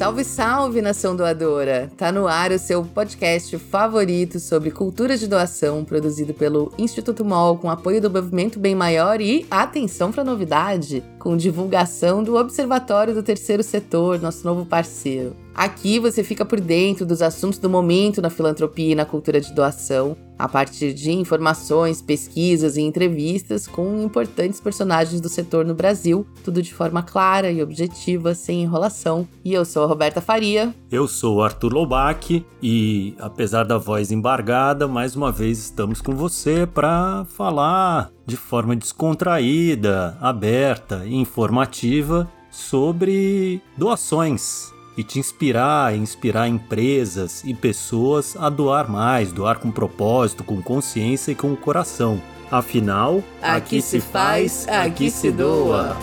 Salve, salve, nação doadora! Tá no ar o seu podcast favorito sobre cultura de doação, produzido pelo Instituto MOL com apoio do Movimento Bem Maior e, atenção para novidade, com divulgação do Observatório do Terceiro Setor, nosso novo parceiro. Aqui você fica por dentro dos assuntos do momento na filantropia e na cultura de doação, a partir de informações, pesquisas e entrevistas com importantes personagens do setor no Brasil, tudo de forma clara e objetiva, sem enrolação. E eu sou a Roberta Faria. Eu sou Arthur Loubach e, apesar da voz embargada, mais uma vez estamos com você para falar de forma descontraída, aberta e informativa sobre doações e te inspirar, inspirar empresas e pessoas a doar mais, doar com propósito, com consciência e com o coração. Afinal, aqui, aqui se faz, aqui se doa.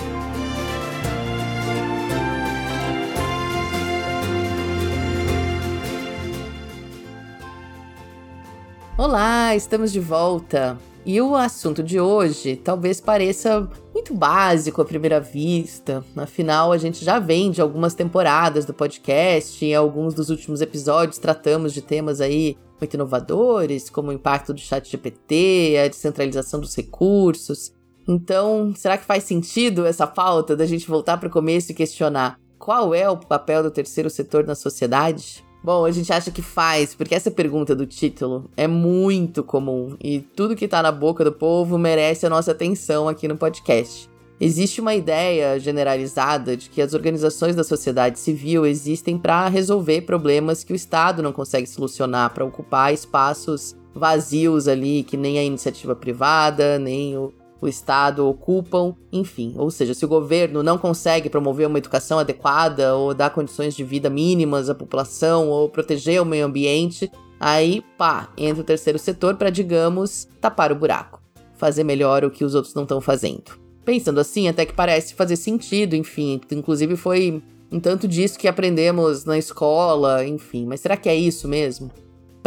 Olá, estamos de volta. E o assunto de hoje talvez pareça muito básico à primeira vista, afinal, a gente já vem de algumas temporadas do podcast, em alguns dos últimos episódios tratamos de temas aí muito inovadores, como o impacto do chat GPT, a descentralização dos recursos. Então, será que faz sentido essa falta da gente voltar para o começo e questionar qual é o papel do terceiro setor na sociedade? Bom, a gente acha que faz, porque essa pergunta do título é muito comum e tudo que tá na boca do povo merece a nossa atenção aqui no podcast. Existe uma ideia generalizada de que as organizações da sociedade civil existem para resolver problemas que o Estado não consegue solucionar, para ocupar espaços vazios ali que nem a iniciativa privada, nem o o Estado ocupam, enfim. Ou seja, se o governo não consegue promover uma educação adequada ou dar condições de vida mínimas à população ou proteger o meio ambiente, aí, pá, entra o terceiro setor para, digamos, tapar o buraco, fazer melhor o que os outros não estão fazendo. Pensando assim, até que parece fazer sentido, enfim, inclusive foi um tanto disso que aprendemos na escola, enfim, mas será que é isso mesmo?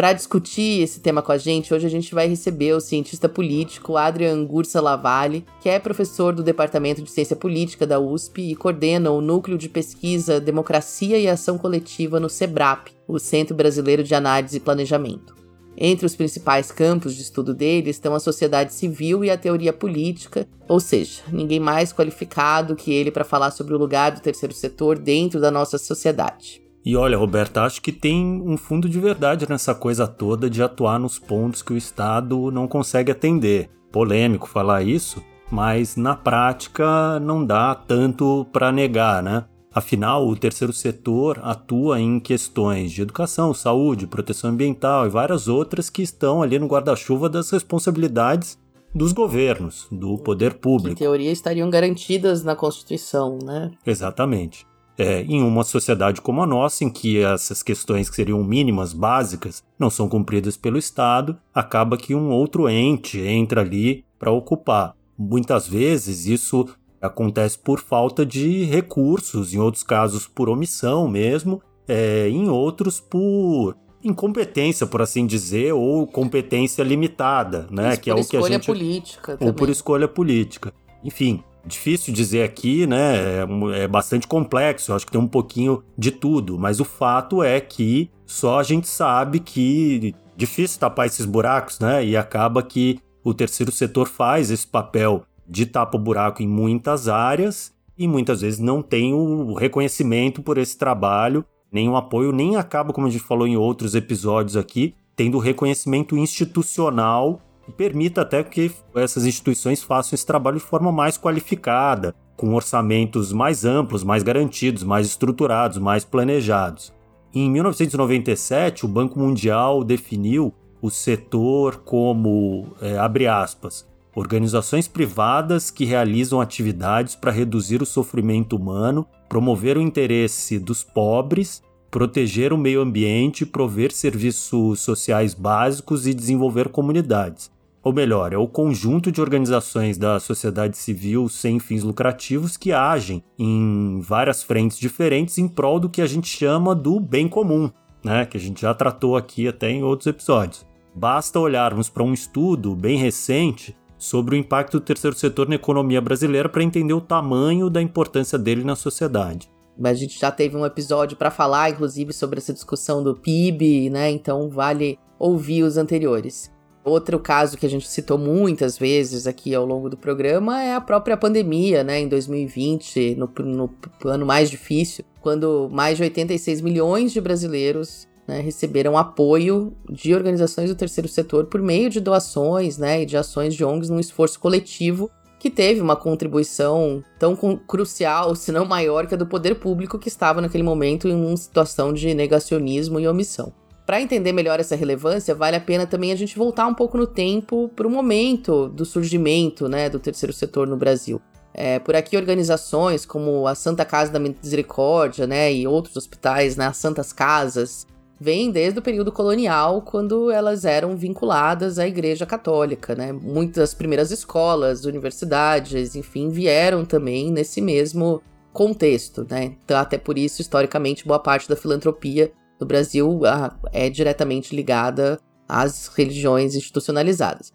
Para discutir esse tema com a gente, hoje a gente vai receber o cientista político Adrian Gursa Lavalle, que é professor do Departamento de Ciência Política da USP e coordena o Núcleo de Pesquisa Democracia e Ação Coletiva no SEBRAP, o Centro Brasileiro de Análise e Planejamento. Entre os principais campos de estudo dele estão a sociedade civil e a teoria política, ou seja, ninguém mais qualificado que ele para falar sobre o lugar do terceiro setor dentro da nossa sociedade. E olha, Roberta, acho que tem um fundo de verdade nessa coisa toda de atuar nos pontos que o Estado não consegue atender. Polêmico falar isso, mas na prática não dá tanto para negar, né? Afinal, o terceiro setor atua em questões de educação, saúde, proteção ambiental e várias outras que estão ali no guarda-chuva das responsabilidades dos governos, do poder público. Que, em teoria, estariam garantidas na Constituição, né? Exatamente é, em uma sociedade como a nossa, em que essas questões que seriam mínimas, básicas, não são cumpridas pelo Estado, acaba que um outro ente entra ali para ocupar. Muitas vezes isso acontece por falta de recursos, em outros casos por omissão mesmo, é, em outros por incompetência, por assim dizer, ou competência limitada, né? Isso que é o que a gente política ou por escolha política. Enfim, Difícil dizer aqui, né? É, é bastante complexo, acho que tem um pouquinho de tudo, mas o fato é que só a gente sabe que difícil tapar esses buracos, né? E acaba que o terceiro setor faz esse papel de tapa o buraco em muitas áreas e muitas vezes não tem o reconhecimento por esse trabalho, nem o apoio, nem acaba, como a gente falou em outros episódios aqui, tendo reconhecimento institucional permita até que essas instituições façam esse trabalho de forma mais qualificada, com orçamentos mais amplos, mais garantidos, mais estruturados, mais planejados. Em 1997, o Banco Mundial definiu o setor como, é, abre aspas, organizações privadas que realizam atividades para reduzir o sofrimento humano, promover o interesse dos pobres, proteger o meio ambiente, prover serviços sociais básicos e desenvolver comunidades ou melhor, é o conjunto de organizações da sociedade civil sem fins lucrativos que agem em várias frentes diferentes em prol do que a gente chama do bem comum, né? Que a gente já tratou aqui até em outros episódios. Basta olharmos para um estudo bem recente sobre o impacto do terceiro setor na economia brasileira para entender o tamanho da importância dele na sociedade. A gente já teve um episódio para falar, inclusive, sobre essa discussão do PIB, né? Então vale ouvir os anteriores. Outro caso que a gente citou muitas vezes aqui ao longo do programa é a própria pandemia, né? Em 2020, no, no ano mais difícil, quando mais de 86 milhões de brasileiros né, receberam apoio de organizações do terceiro setor por meio de doações né, e de ações de ONGs num esforço coletivo que teve uma contribuição tão crucial, se não maior, que a do poder público que estava naquele momento em uma situação de negacionismo e omissão. Para entender melhor essa relevância, vale a pena também a gente voltar um pouco no tempo para o momento do surgimento né, do terceiro setor no Brasil. É, por aqui, organizações como a Santa Casa da Misericórdia né, e outros hospitais, né, as Santas Casas, vêm desde o período colonial, quando elas eram vinculadas à Igreja Católica. Né? Muitas primeiras escolas, universidades, enfim, vieram também nesse mesmo contexto. Né? Então, até por isso, historicamente, boa parte da filantropia do Brasil é diretamente ligada às religiões institucionalizadas.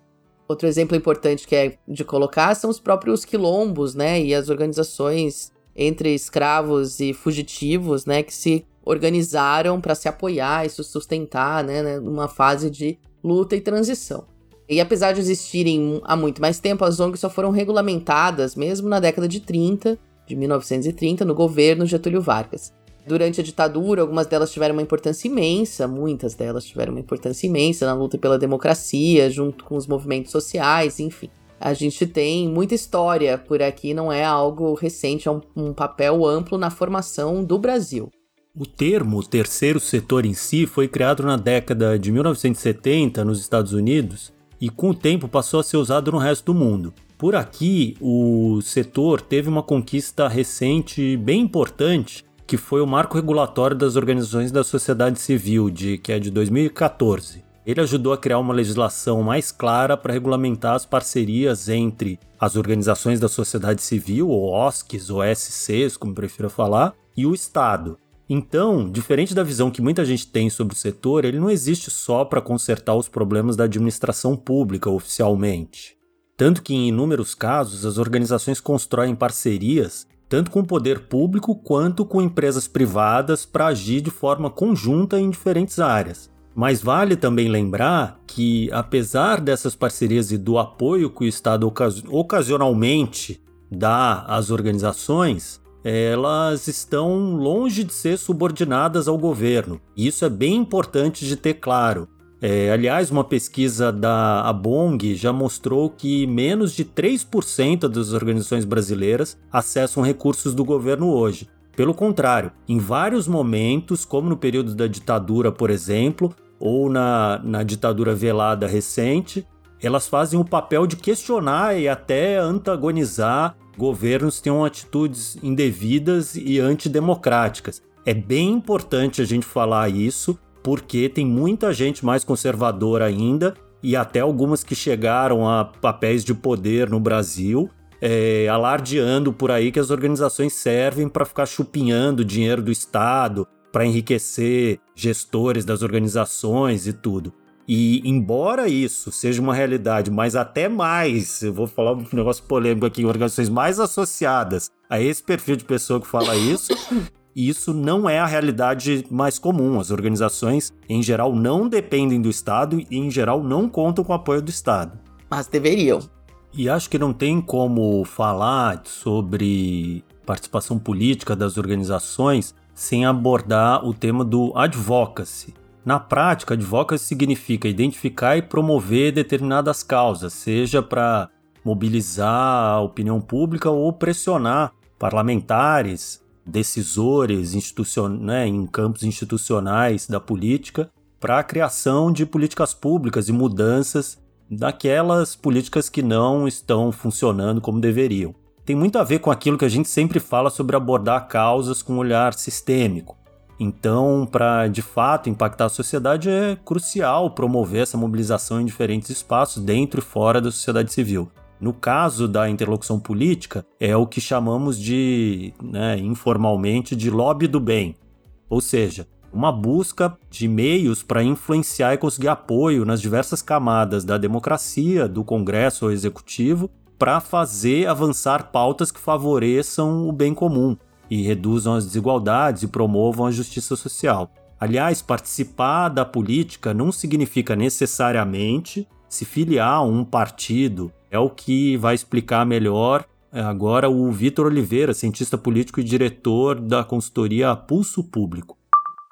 Outro exemplo importante que é de colocar são os próprios quilombos, né, e as organizações entre escravos e fugitivos, né, que se organizaram para se apoiar e se sustentar, né, né, numa fase de luta e transição. E apesar de existirem há muito mais tempo, as ONGs só foram regulamentadas mesmo na década de 30, de 1930, no governo Getúlio Vargas. Durante a ditadura, algumas delas tiveram uma importância imensa, muitas delas tiveram uma importância imensa na luta pela democracia, junto com os movimentos sociais, enfim. A gente tem muita história por aqui, não é algo recente, é um, um papel amplo na formação do Brasil. O termo terceiro setor em si foi criado na década de 1970 nos Estados Unidos e com o tempo passou a ser usado no resto do mundo. Por aqui, o setor teve uma conquista recente bem importante que foi o marco regulatório das organizações da sociedade civil, de, que é de 2014. Ele ajudou a criar uma legislação mais clara para regulamentar as parcerias entre as organizações da sociedade civil, ou OSCs, ou SCs, como prefiro falar, e o Estado. Então, diferente da visão que muita gente tem sobre o setor, ele não existe só para consertar os problemas da administração pública oficialmente. Tanto que, em inúmeros casos, as organizações constroem parcerias tanto com o poder público quanto com empresas privadas para agir de forma conjunta em diferentes áreas. Mas vale também lembrar que, apesar dessas parcerias e do apoio que o Estado ocasionalmente dá às organizações, elas estão longe de ser subordinadas ao governo. Isso é bem importante de ter claro. É, aliás, uma pesquisa da Abong já mostrou que menos de 3% das organizações brasileiras acessam recursos do governo hoje. Pelo contrário, em vários momentos, como no período da ditadura, por exemplo, ou na, na ditadura velada recente, elas fazem o papel de questionar e até antagonizar governos que tenham atitudes indevidas e antidemocráticas. É bem importante a gente falar isso, porque tem muita gente mais conservadora ainda e até algumas que chegaram a papéis de poder no Brasil, é, alardeando por aí que as organizações servem para ficar chupinhando dinheiro do Estado, para enriquecer gestores das organizações e tudo. E embora isso seja uma realidade, mas até mais, eu vou falar um negócio polêmico aqui, organizações mais associadas a esse perfil de pessoa que fala isso, e isso não é a realidade mais comum. As organizações, em geral, não dependem do Estado e, em geral, não contam com o apoio do Estado. Mas deveriam. E acho que não tem como falar sobre participação política das organizações sem abordar o tema do advocacy. Na prática, advocacy significa identificar e promover determinadas causas, seja para mobilizar a opinião pública ou pressionar parlamentares, decisores institucion... né, em campos institucionais da política para a criação de políticas públicas e mudanças daquelas políticas que não estão funcionando como deveriam. Tem muito a ver com aquilo que a gente sempre fala sobre abordar causas com um olhar sistêmico. Então, para de fato impactar a sociedade, é crucial promover essa mobilização em diferentes espaços, dentro e fora da sociedade civil. No caso da interlocução política, é o que chamamos de, né, informalmente, de lobby do bem. Ou seja, uma busca de meios para influenciar e conseguir apoio nas diversas camadas da democracia, do Congresso ou Executivo, para fazer avançar pautas que favoreçam o bem comum. e reduzam as desigualdades e promovam a justiça social. Aliás, participar da política não significa necessariamente se filiar a um partido. É o que vai explicar melhor é, agora o Vitor Oliveira, cientista político e diretor da consultoria Pulso Público.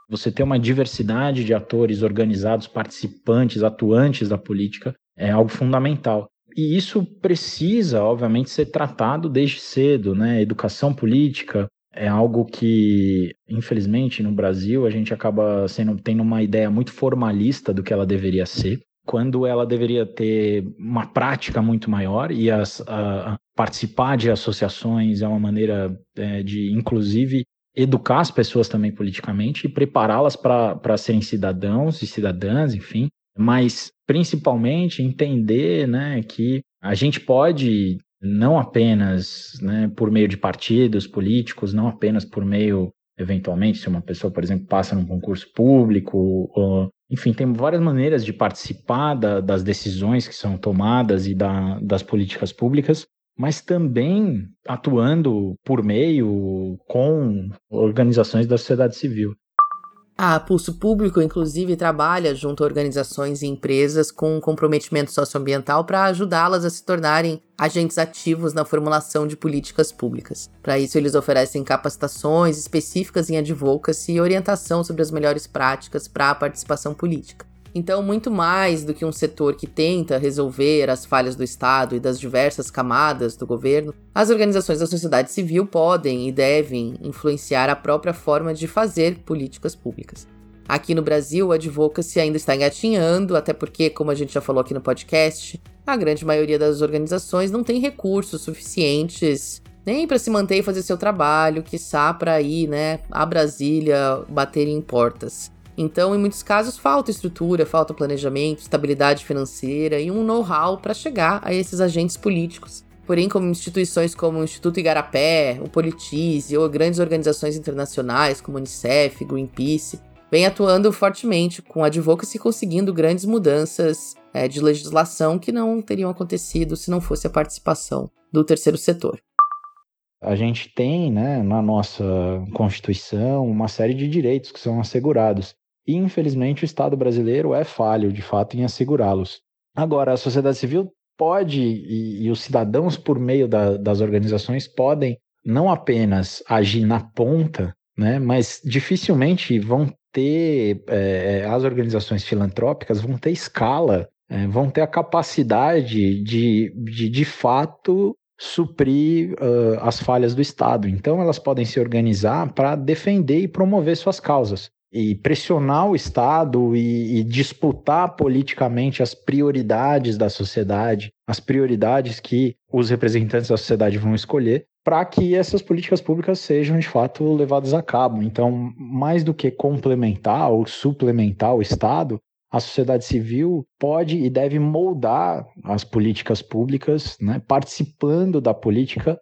Você ter uma diversidade de atores organizados, participantes, atuantes da política é algo fundamental. E isso precisa, obviamente, ser tratado desde cedo, né? Educação política é algo que, infelizmente, no Brasil a gente acaba sendo tendo uma ideia muito formalista do que ela deveria ser, quando ela deveria ter uma prática muito maior e as, a, participar de associações é uma maneira é, de, inclusive, educar as pessoas também politicamente e prepará-las para serem cidadãos e cidadãs, enfim, mas principalmente entender né, que a gente pode, não apenas né, por meio de partidos políticos, não apenas por meio, eventualmente, se uma pessoa, por exemplo, passa num concurso público, ou, enfim, tem várias maneiras de participar da, das decisões que são tomadas e da, das políticas públicas, mas também atuando por meio com organizações da sociedade civil. A Pulso Público, inclusive, trabalha junto a organizações e empresas com comprometimento socioambiental para ajudá-las a se tornarem agentes ativos na formulação de políticas públicas. Para isso, eles oferecem capacitações específicas em advocacy e orientação sobre as melhores práticas para a participação política. Então, muito mais do que um setor que tenta resolver as falhas do Estado e das diversas camadas do governo, as organizações da sociedade civil podem e devem influenciar a própria forma de fazer políticas públicas. Aqui no Brasil, o advocacy ainda está engatinhando, até porque, como a gente já falou aqui no podcast, a grande maioria das organizações não tem recursos suficientes nem para se manter e fazer seu trabalho, quiçá para ir, né, a Brasília bater em portas. Então, em muitos casos, falta estrutura, falta planejamento, estabilidade financeira e um know-how para chegar a esses agentes políticos. Porém, como instituições como o Instituto Igarapé, o Politize ou grandes organizações internacionais como Unicef, Greenpeace, vem atuando fortemente com advocacy conseguindo grandes mudanças é, de legislação que não teriam acontecido se não fosse a participação do terceiro setor. A gente tem né, na nossa Constituição uma série de direitos que são assegurados. E, infelizmente, o Estado brasileiro é falho, de fato, em assegurá-los. Agora, a sociedade civil pode, e, e os cidadãos, por meio da, das organizações, podem não apenas agir na ponta, né, mas dificilmente vão ter, é, as organizações filantrópicas vão ter escala, é, vão ter a capacidade de, de, de fato, suprir uh, as falhas do Estado. Então, elas podem se organizar para defender e promover suas causas e pressionar o Estado e, e, disputar politicamente as prioridades da sociedade, as prioridades que os representantes da sociedade vão escolher, para que essas políticas públicas sejam de fato levadas a cabo. Então, mais do que complementar ou suplementar o Estado, a sociedade civil pode e deve moldar as políticas públicas, né, participando da política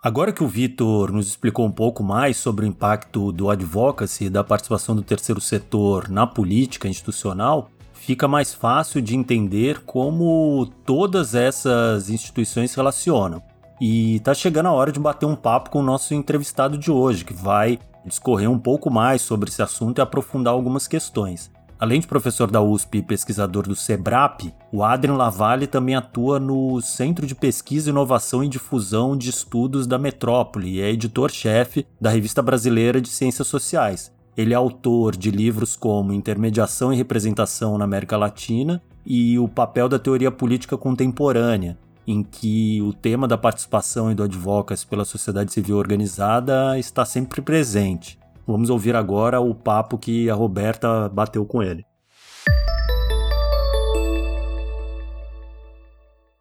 Agora que o Vitor nos explicou um pouco mais sobre o impacto do advocacy e da participação do terceiro setor na política institucional, fica mais fácil de entender como todas essas instituições se relacionam. E está chegando a hora de bater um papo com o nosso entrevistado de hoje, que vai discorrer um pouco mais sobre esse assunto e aprofundar algumas questões. Além de professor da USP e pesquisador do SEBRAP, o Adrian Lavalle também atua no Centro de Pesquisa, Inovação e Difusão de Estudos da Metrópole e é editor-chefe da Revista Brasileira de Ciências Sociais. Ele é autor de livros como Intermediação e Representação na América Latina e O Papel da Teoria Política Contemporânea, em que o tema da participação e do advocacy pela sociedade civil organizada está sempre presente. Vamos ouvir agora o papo que a Roberta bateu com ele.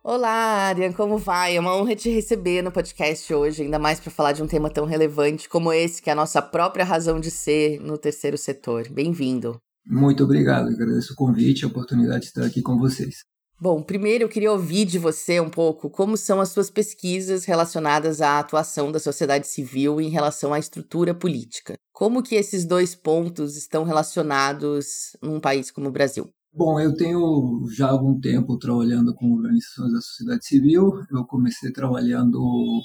Olá, Arian, como vai? É uma honra te receber no podcast hoje, ainda mais para falar de um tema tão relevante como esse, que é a nossa própria razão de ser no terceiro setor. Bem-vindo. Muito obrigado, agradeço o convite e a oportunidade de estar aqui com vocês. Bom, primeiro eu queria ouvir de você um pouco como são as suas pesquisas relacionadas à atuação da sociedade civil em relação à estrutura política. Como que esses dois pontos estão relacionados num país como o Brasil? Bom, eu tenho já algum tempo trabalhando com organizações da sociedade civil. Eu comecei trabalhando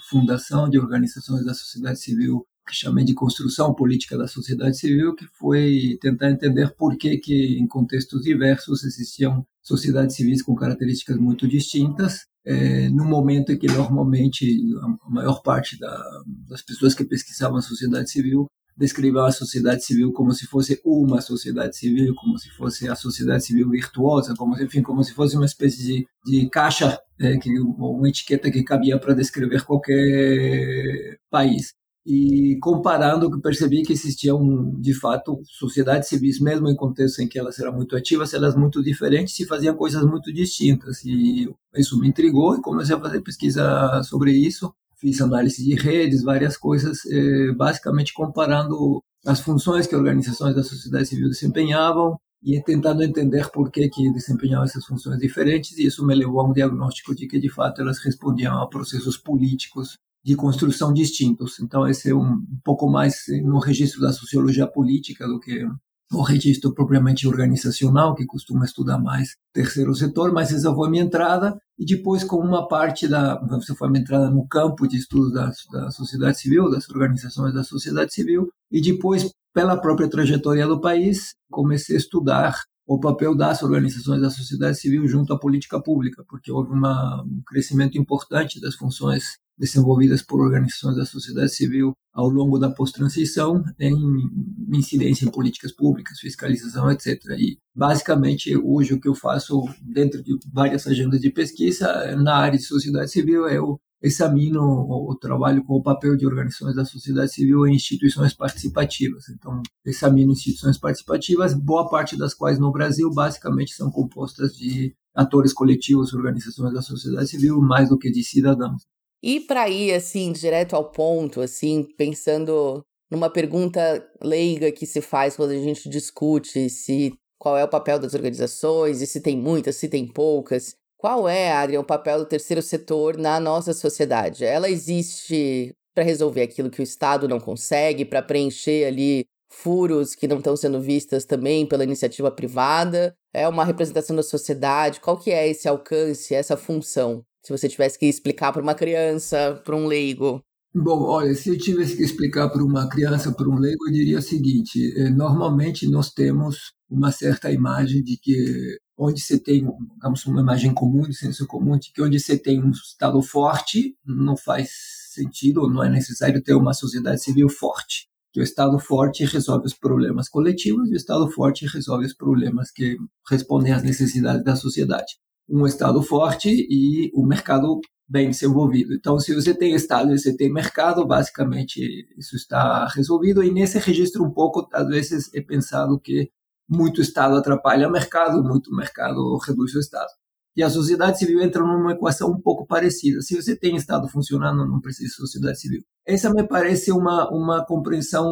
fundação de organizações da sociedade civil que chamei de construção política da sociedade civil, que foi tentar entender por que, que em contextos diversos existiam sociedades civis com características muito distintas, é, no momento em que normalmente a maior parte da, das pessoas que pesquisavam a sociedade civil descreviam a sociedade civil como se fosse uma sociedade civil, como se fosse a sociedade civil virtuosa, como enfim, como se fosse uma espécie de, de caixa, é, que, uma etiqueta que cabia para descrever qualquer país. E comparando, percebi que existiam, de fato, sociedades civis, mesmo em contextos em que elas eram muito ativas, elas muito diferentes e faziam coisas muito distintas. E isso me intrigou e comecei a fazer pesquisa sobre isso fiz análise de redes, várias coisas, eh, basicamente comparando as funções que organizações da sociedade civil desempenhavam e tentando entender por que que desempenhavam essas funções diferentes e isso me levou a um diagnóstico de que de fato elas respondiam a processos políticos de construção distintos. Então esse é um pouco mais no registro da sociologia política do que o registro propriamente organizacional, que costuma estudar mais terceiro setor, mas essa foi minha entrada, e depois com uma parte da, essa foi minha entrada no campo de estudo da, da sociedade civil, das organizações da sociedade civil, e depois, pela própria trajetória do país, comecei a estudar o papel das organizações da sociedade civil junto à política pública, porque houve uma, um crescimento importante das funções desenvolvidas por organizações da sociedade civil ao longo da pós-transição em incidência em políticas públicas, fiscalização, etc. E, basicamente, hoje o que eu faço dentro de várias agendas de pesquisa na área de sociedade civil é o examino o trabalho com o papel de organizações da sociedade civil em instituições participativas. Então, examino instituições participativas, boa parte das quais no Brasil basicamente são compostas de atores coletivos, organizações da sociedade civil, mais do que de cidadãos. E para ir assim direto ao ponto, assim, pensando numa pergunta leiga que se faz quando a gente discute se qual é o papel das organizações e se tem muitas, se tem poucas. Qual é, Adrian, o papel do terceiro setor na nossa sociedade? Ela existe para resolver aquilo que o Estado não consegue, para preencher ali furos que não estão sendo vistas também pela iniciativa privada? É uma representação da sociedade? Qual que é esse alcance, essa função? Se você tivesse que explicar para uma criança, para um leigo. Bom, olha, se eu tivesse que explicar para uma criança, para um leigo, eu diria o seguinte: eh, normalmente nós temos uma certa imagem de que onde você tem, digamos, uma imagem comum, de senso comum, de que onde você tem um Estado forte, não faz sentido, não é necessário ter uma sociedade civil forte. Que o Estado forte resolve os problemas coletivos e o Estado forte resolve os problemas que respondem às necessidades da sociedade um Estado forte e o um mercado bem desenvolvido. Então, se você tem Estado e você tem mercado, basicamente isso está resolvido. E nesse registro, um pouco, às vezes, é pensado que muito Estado atrapalha o mercado, muito mercado reduz o Estado. E a sociedade civil entra numa equação um pouco parecida. Se você tem Estado funcionando, não precisa de sociedade civil. Essa me parece uma, uma compreensão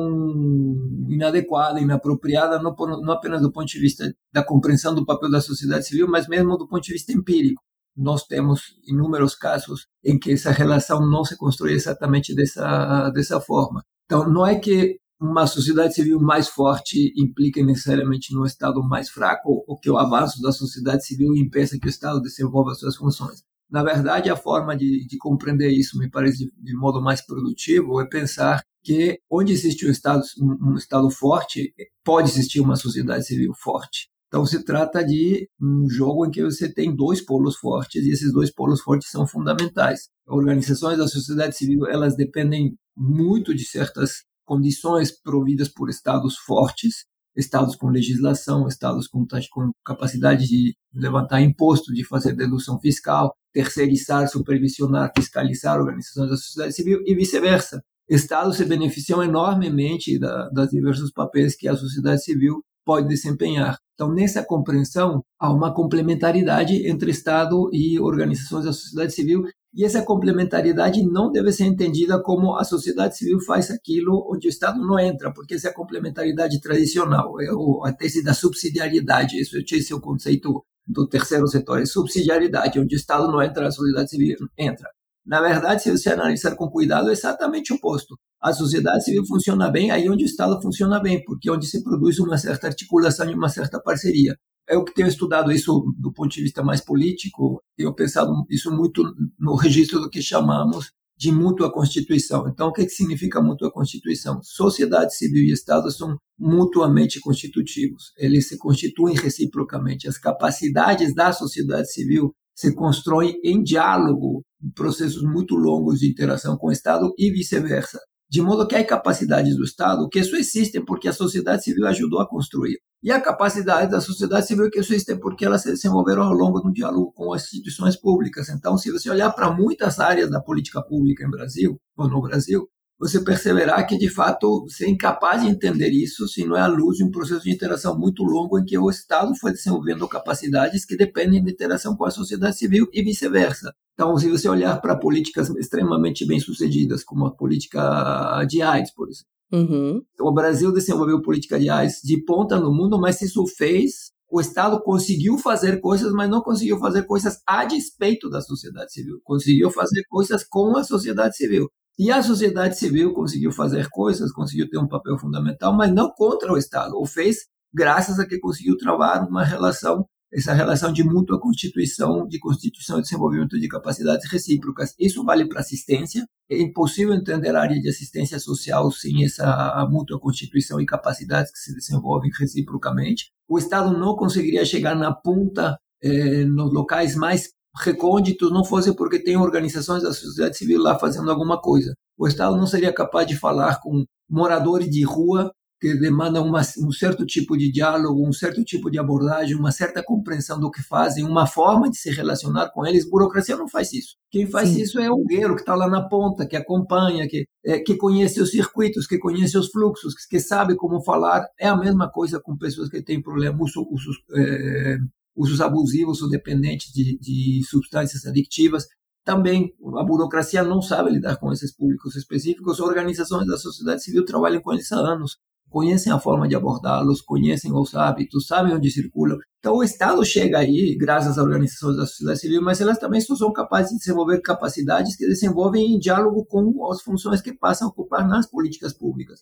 inadequada, inapropriada, não, não apenas do ponto de vista da compreensão do papel da sociedade civil, mas mesmo do ponto de vista empírico. Nós temos inúmeros casos em que essa relação não se constrói exatamente dessa, dessa forma. Então, não é que uma sociedade civil mais forte implica necessariamente no Estado mais fraco ou que o avanço da sociedade civil impeça que o Estado desenvolva suas funções. Na verdade, a forma de, de compreender isso, me parece de, de, modo mais produtivo, é pensar que onde existe um Estado, um, um Estado forte, pode existir uma sociedade civil forte. Então, se trata de um jogo em que você tem dois polos fortes e esses dois polos fortes são fundamentais. Organizações da sociedade civil, elas dependem muito de certas condições providas por estados fortes, estados com legislação, estados com, com capacidade de levantar imposto, de fazer dedução fiscal, terceirizar, supervisionar, fiscalizar organizações da sociedade civil e vice-versa. Estados se beneficiam enormemente da, das diversos papéis que a sociedade civil pode desempenhar. Então, nessa compreensão, há uma complementaridade entre Estado e organizações da sociedade civil e essa complementaridade não deve ser entendida como a sociedade civil faz aquilo onde o Estado não entra, porque essa é a complementaridade tradicional, é a tese da subsidiariedade, esse é o conceito do terceiro setor, é subsidiariedade, onde o Estado não entra, a sociedade civil entra. Na verdade, se você analisar com cuidado, é exatamente o oposto. A sociedade civil funciona bem aí onde o Estado funciona bem, porque é onde se produz uma certa articulação e uma certa parceria eu que tenho estudado isso do ponto de vista mais político, tenho pensado isso muito no registro do que chamamos de mútua constituição. Então, o que, que significa mútua constituição? Sociedade civil e Estado são mutuamente constitutivos. Eles se constituem reciprocamente. As capacidades da sociedade civil se constroem em diálogo, em processos muito longos de interação com o Estado e vice-versa. De modo que há capacidades do Estado que só existem porque a sociedade civil ajudou a construir. E a capacidade da sociedade civil que existem porque elas se desenvolveram ao longo do diálogo com as instituições públicas. Então, se você olhar para muitas áreas da política pública em Brasil, ou no Brasil, você perceberá que, de fato, você é incapaz de entender isso se não é à luz de um processo de interação muito longo em que o Estado foi desenvolvendo capacidades que dependem de interação com a sociedade civil e vice-versa. Então, se você olhar para políticas extremamente bem-sucedidas, como a política de AIDS, por exemplo, uhum. o Brasil desenvolveu política de AIDS de ponta no mundo, mas isso fez o Estado conseguiu fazer coisas, mas não conseguiu fazer coisas a despeito da sociedade civil. Conseguiu fazer coisas com a sociedade civil. E a sociedade civil conseguiu fazer coisas, conseguiu ter um papel fundamental, mas não contra o Estado. O fez graças a que conseguiu travar uma relação, essa relação de mútua constituição, de constituição e desenvolvimento de capacidades recíprocas. Isso vale para assistência. É impossível entender a área de assistência social sem essa mútua constituição e capacidades que se desenvolvem reciprocamente. O Estado não conseguiria chegar na ponta eh, nos locais mais recônditos não fosse porque tem organizações da sociedade civil lá fazendo alguma coisa. O Estado não seria capaz de falar com moradores de rua que demandam uma, um certo tipo de diálogo, um certo tipo de abordagem, uma certa compreensão do que fazem, uma forma de se relacionar com eles. Burocracia não faz isso. Quem faz Sim. isso é o guerreiro que está lá na ponta, que acompanha, que, é, que conhece os circuitos, que conhece os fluxos, que, que, sabe como falar. É a mesma coisa com pessoas que têm problemas, uso, uso, é, usos abusivos ou dependentes de, de substâncias adictivas. Também a burocracia não sabe lidar com esses públicos específicos. Organizações da sociedade civil trabalham com eles há anos, conhecem a forma de abordá-los, conhecem os hábitos, sabem onde circulam. Então o Estado chega aí, graças às organizações da sociedade civil, mas elas também são capazes de desenvolver capacidades que desenvolvem em diálogo com as funções que passam a ocupar nas políticas públicas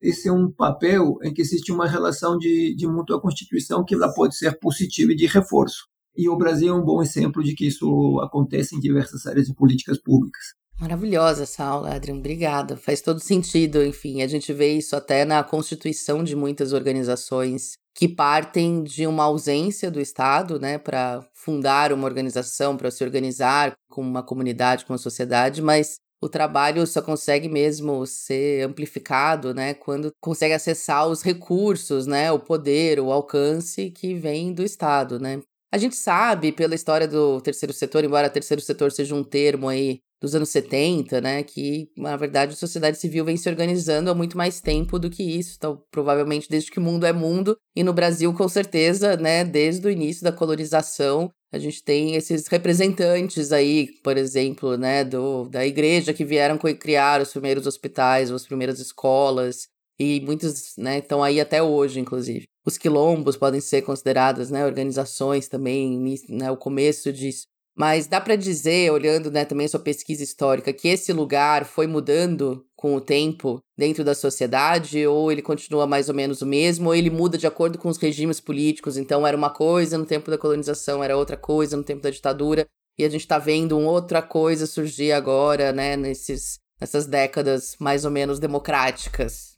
esse é um papel em que existe uma relação de, de mútua constituição que ela pode ser positiva e de reforço. E o Brasil é um bom exemplo de que isso acontece em diversas áreas de políticas públicas. Maravilhosa essa aula, Adriano. Obrigada. Faz todo sentido. Enfim, a gente vê isso até na constituição de muitas organizações que partem de uma ausência do Estado, né, para fundar uma organização, para se organizar com uma comunidade, com uma sociedade, mas o trabalho só consegue mesmo ser amplificado, né, quando consegue acessar os recursos, né, o poder, o alcance que vem do Estado, né. A gente sabe pela história do terceiro setor, embora terceiro setor seja um termo aí dos anos 70, né, que na verdade a sociedade civil vem se organizando há muito mais tempo do que isso, então provavelmente desde que o mundo é mundo e no Brasil com certeza, né, desde o início da colonização a gente tem esses representantes aí, por exemplo, né, do, da igreja que vieram criar os primeiros hospitais, as primeiras escolas, e muitos né, estão aí até hoje, inclusive. Os quilombos podem ser consideradas né, organizações também, né, o começo disso. Mas dá para dizer, olhando né, também a sua pesquisa histórica, que esse lugar foi mudando com o tempo dentro da sociedade, ou ele continua mais ou menos o mesmo, ou ele muda de acordo com os regimes políticos. Então era uma coisa no tempo da colonização, era outra coisa no tempo da ditadura, e a gente está vendo uma outra coisa surgir agora, né, nesses, nessas décadas mais ou menos democráticas.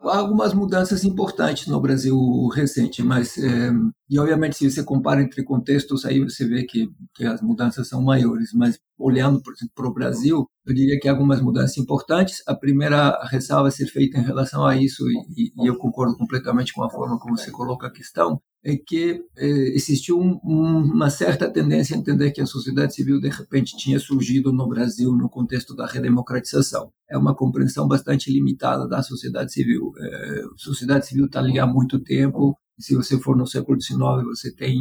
Há algumas mudanças importantes no Brasil recente, mas é, e obviamente se você compara entre contextos aí você vê que, que as mudanças são maiores. Mas olhando por exemplo para o Brasil, eu diria que há algumas mudanças importantes. A primeira ressalva a ser feita em relação a isso e, e eu concordo completamente com a forma como você coloca a questão é que é, existiu um, uma certa tendência a entender que a sociedade civil de repente tinha surgido no Brasil no contexto da redemocratização. É uma compreensão bastante limitada da sociedade civil. É, a sociedade civil está ali há muito tempo. Se você for no século XIX, você tem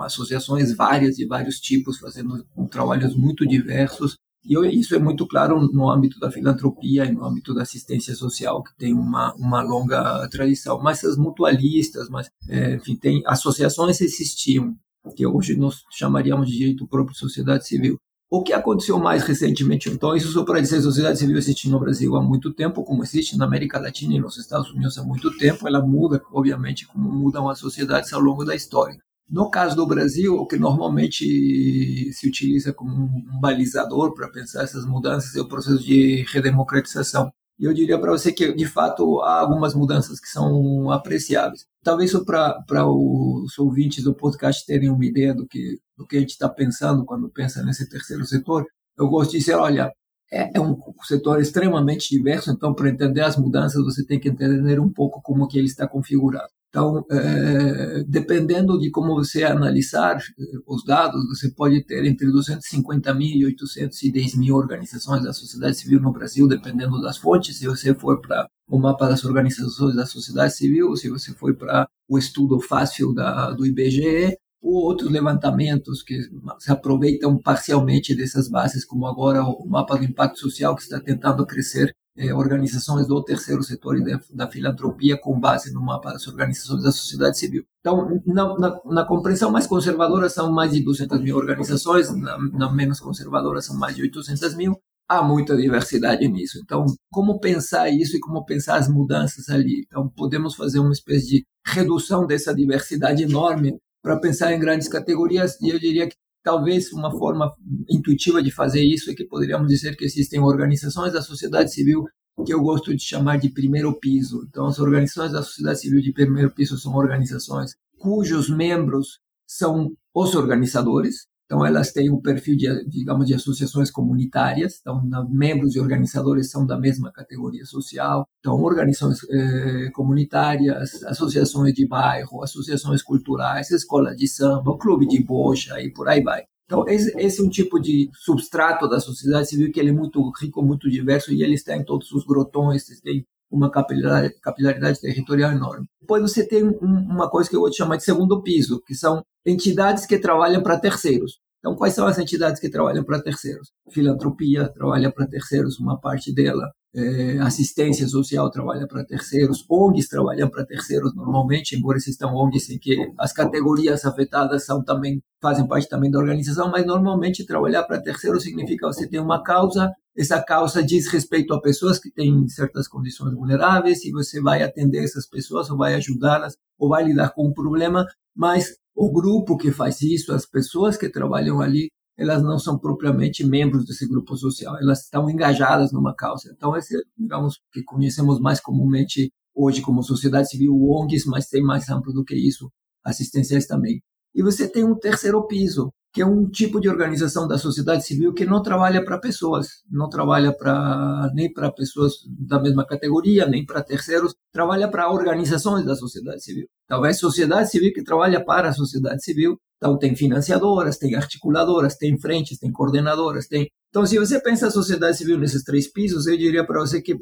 associações várias de vários tipos fazendo trabalhos muito diversos. E isso é muito claro no âmbito da filantropia e no âmbito da assistência social, que tem uma, uma longa tradição. Mas as mutualistas, mas, é, enfim, tem associações existiam, que hoje nós chamaríamos de direito próprio sociedade civil. O que aconteceu mais recentemente, então, isso só para dizer, a sociedade civil existe no Brasil há muito tempo, como existe na América Latina e nos Estados Unidos há muito tempo, ela muda, obviamente, como mudam as sociedades ao longo da história. No caso do Brasil, o que normalmente se utiliza como um balizador para pensar essas mudanças é o processo de redemocratização. E eu diria para você que, de fato, há algumas mudanças que são apreciáveis. Talvez só para os ouvintes do podcast terem uma ideia do que, do que a gente está pensando quando pensa nesse terceiro setor, eu gosto de dizer, olha, é, é um setor extremamente diverso, então para entender as mudanças você tem que entender um pouco como que ele está configurado. Então, é, dependendo de como você analisar eh, os dados, você pode ter entre 250 mil e 810 mil organizações da sociedade civil no Brasil, dependendo das fontes. Se você for para o mapa das organizações da sociedade civil, se você for para o estudo fácil da, do IBGE, ou outros levantamentos que se aproveitam parcialmente dessas bases, como agora o mapa do impacto social, que está tentando crescer eh, organizações do terceiro setor e da, da, filantropia com base no mapa das organizações da sociedade civil. Então, na, na, na compreensão mais conservadora são mais de 200 mil organizações, na, na menos conservadora são mais de 800 mil. Há muita diversidade nisso. Então, como pensar isso e como pensar as mudanças ali? Então, podemos fazer uma espécie de redução dessa diversidade enorme para pensar em grandes categorias, e eu diria que talvez uma forma intuitiva de fazer isso é que poderíamos dizer que existem organizações da sociedade civil que eu gosto de chamar de primeiro piso. Então, as organizações da sociedade civil de primeiro piso são organizações cujos membros são os organizadores, então, elas têm um perfil de, digamos, de associações comunitárias. Então, membros e organizadores são da mesma categoria social. Então, organizações eh, comunitárias, associações de bairro, associações culturais, escola de samba, clube de bocha e por aí vai. Então, esse, esse, é um tipo de substrato da sociedade civil que ele é muito rico, muito diverso e ele está em todos os grotões, tem uma capilaridade, capilaridade territorial enorme. Depois você tem um, uma coisa que eu vou chamar de segundo piso, que são entidades que trabalham para terceiros. Então, quais são as entidades que trabalham para terceiros? Filantropia trabalha para terceiros, uma parte dela. É, assistência social trabalha para terceiros, ONGs trabalham para terceiros normalmente, embora existam ONGs em que as categorias afetadas são também fazem parte também da organização, mas normalmente trabalhar para terceiros significa você ter uma causa, essa causa diz respeito a pessoas que têm certas condições vulneráveis e você vai atender essas pessoas ou vai ajudá-las ou vai lidar com um problema, mas o grupo que faz isso, as pessoas que trabalham ali, elas não são propriamente membros desse grupo social, elas estão engajadas numa causa. Então, esse, digamos, que conhecemos mais comumente hoje como sociedade civil, ONGs, mas tem mais amplo do que isso, assistenciais também. E você tem um terceiro piso, que é um tipo de organização da sociedade civil que não trabalha para pessoas, não trabalha para nem para pessoas da mesma categoria, nem para terceiros, trabalha para organizações da sociedade civil. Talvez sociedade civil que trabalha para a sociedade civil, então tem financiadoras, tem articuladoras, tem frentes, tem coordenadoras, tem. Então, se você pensa a sociedade civil nesses três pisos, eu diria para você que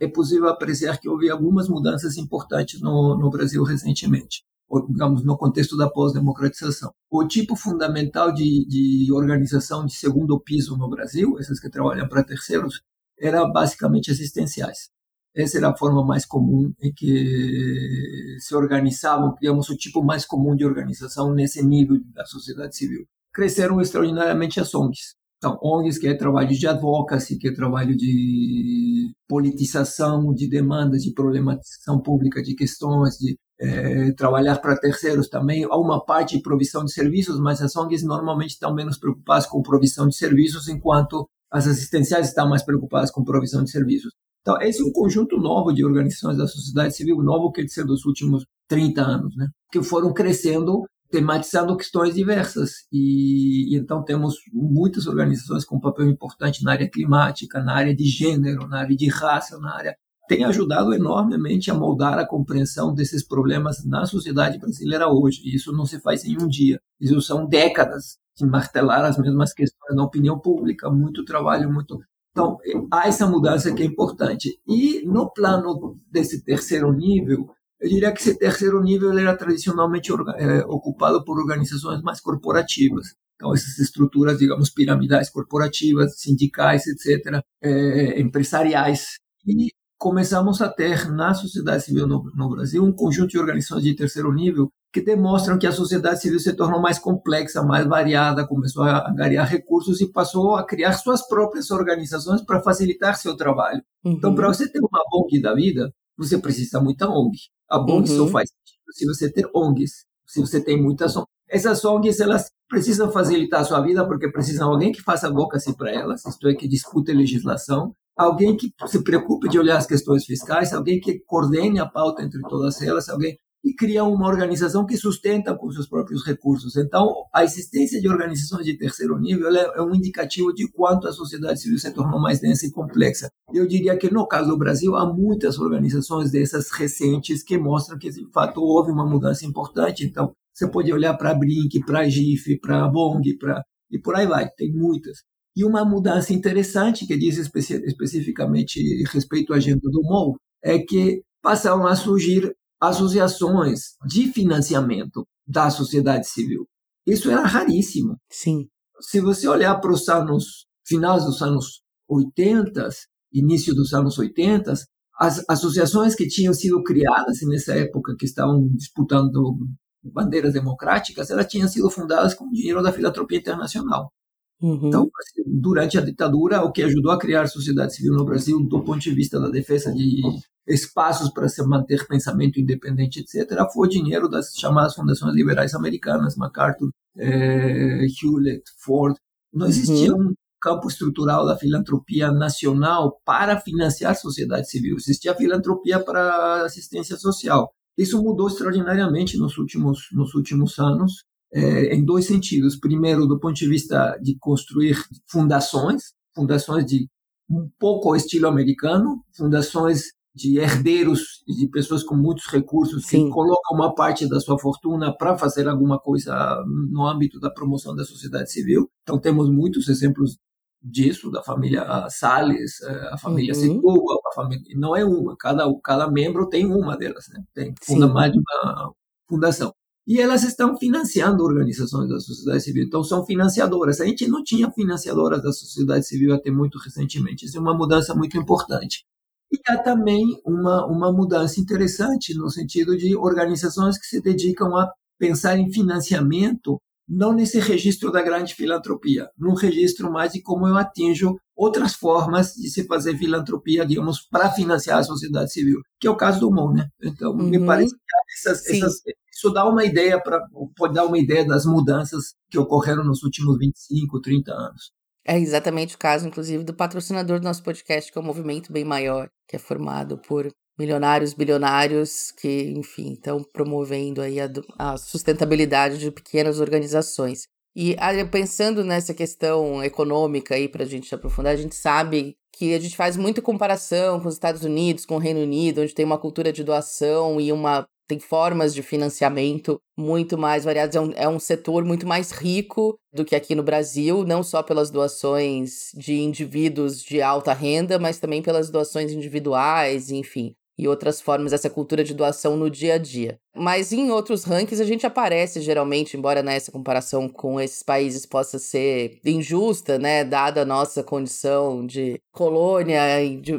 é possível apreciar que houve algumas mudanças importantes no, no Brasil recentemente digamos, no contexto da pós-democratização. O tipo fundamental de, de organização de segundo piso no Brasil, essas que trabalham para terceiros, era basicamente assistenciais. Essa era a forma mais comum em que se organizavam, digamos, o tipo mais comum de organização nesse nível da sociedade civil. Cresceram extraordinariamente as ONGs. Então, ONGs que é trabalho de advocacy, que é trabalho de politização de demandas, de problematização pública de questões, de é, trabalhar para terceiros também. Há uma parte de provisão de serviços, mas as ONGs normalmente estão menos preocupadas com provisão de serviços, enquanto as assistenciais estão mais preocupadas com provisão de serviços. Então, esse é um conjunto novo de organizações da sociedade civil, novo quer dizer dos últimos 30 anos, né? que foram crescendo, tematizando questões diversas. E, e então temos muitas organizações com papel importante na área climática, na área de gênero, na área de raça, na área tem ajudado enormemente a moldar a compreensão desses problemas na sociedade brasileira hoje. E isso não se faz em um dia. Isso são décadas de martelar as mesmas questões na opinião pública, muito trabalho, muito. Então, há essa mudança que é importante. E no plano desse terceiro nível, eu diria que esse terceiro nível era tradicionalmente é, ocupado por organizações mais corporativas. Então, essas estruturas, digamos, piramidais corporativas, sindicais, etc., é, empresariais. E começamos a ter na sociedade civil no, no, Brasil um conjunto de organizações de terceiro nível que demonstram que a sociedade civil se tornou mais complexa, mais variada, começou a angariar recursos e passou a criar suas próprias organizações para facilitar seu trabalho. Uhum. Então, para você ter uma ONG da vida, você precisa muita ONG. A ONG uhum. só faz sentido se você ter ONGs. Se você tem muitas ONGs. essas ONGs elas precisam facilitar a sua vida porque precisam alguém que faça boca assim para elas, isto é, que dispute legislação, alguém que se preocupe de olhar as questões fiscais, alguém que coordene a pauta entre todas elas, alguém e cria uma organização que sustenta com seus próprios recursos. Então, a existência de organizações de terceiro nível é, um indicativo de quanto a sociedade civil se tornou mais densa e complexa. Eu diria que, no caso do Brasil, há muitas organizações dessas recentes que mostram que, de fato, houve uma mudança importante. Então, você pode olhar para a Brink, para a GIF, para a BONG, para... e por aí vai, tem muitas. E uma mudança interessante, que diz especi especificamente respeito à agenda do MOL, é que passaram a surgir associações de financiamento da sociedade civil. Isso era raríssimo. Sim. Se você olhar para os anos finais dos anos 80, início dos anos 80, as associações que tinham sido criadas nessa época, que estavam disputando bandeiras democráticas, elas tinham sido fundadas com dinheiro da filantropia internacional. Uhum. Então, assim, durante a ditadura, o que ajudou a criar a sociedade civil no Brasil, do ponto de vista da defesa de espaços para se manter pensamento independente, etc., foi o dinheiro das chamadas fundações liberais americanas, MacArthur, eh, Hewlett, Ford. Não existia uhum. um campo estrutural da filantropia nacional para financiar a sociedade civil. Existia filantropia para assistência social. Isso mudou extraordinariamente nos últimos, nos últimos anos, é, em dois sentidos. Primeiro, do ponto de vista de construir fundações, fundações de um pouco ao estilo americano, fundações de herdeiros e de pessoas com muitos recursos Sim. que colocam uma parte da sua fortuna para fazer alguma coisa no âmbito da promoção da sociedade civil. Então temos muitos exemplos disso, da família Salles, eh, a família uhum. A família não é uma, cada cada membro tem uma delas, né? Tem funda mais de uma fundação. E elas estão financiando organizações da sociedade civil, então são financiadoras. A gente não tinha financiadoras da sociedade civil até muito recentemente. Isso é uma mudança muito importante. E há também uma, uma mudança interessante no sentido de organizações que se dedicam a pensar em financiamento não nesse registro da grande filantropia, num registro mais de como eu atinjo outras formas de se fazer filantropia, digamos, para financiar a sociedade civil, que é o caso do MON, né? Então, uhum. me parece que essas, essas, isso dá uma ideia para pode dar uma ideia das mudanças que ocorreram nos últimos 25, 30 anos. É exatamente o caso, inclusive, do patrocinador do nosso podcast, que é o Movimento Bem Maior, que é formado por milionários, bilionários, que, enfim, estão promovendo aí a, a, sustentabilidade de pequenas organizações. E pensando nessa questão econômica aí, para a gente aprofundar, a gente sabe que a gente faz muita comparação com os Estados Unidos, com o Reino Unido, onde tem uma cultura de doação e uma tem formas de financiamento muito mais variadas. É um, é um setor muito mais rico do que aqui no Brasil, não só pelas doações de indivíduos de alta renda, mas também pelas doações individuais, enfim e outras formas essa cultura de doação no dia a dia. Mas em outros rankings a gente aparece geralmente, embora nessa comparação com esses países possa ser injusta, né, dada a nossa condição de colônia e, de,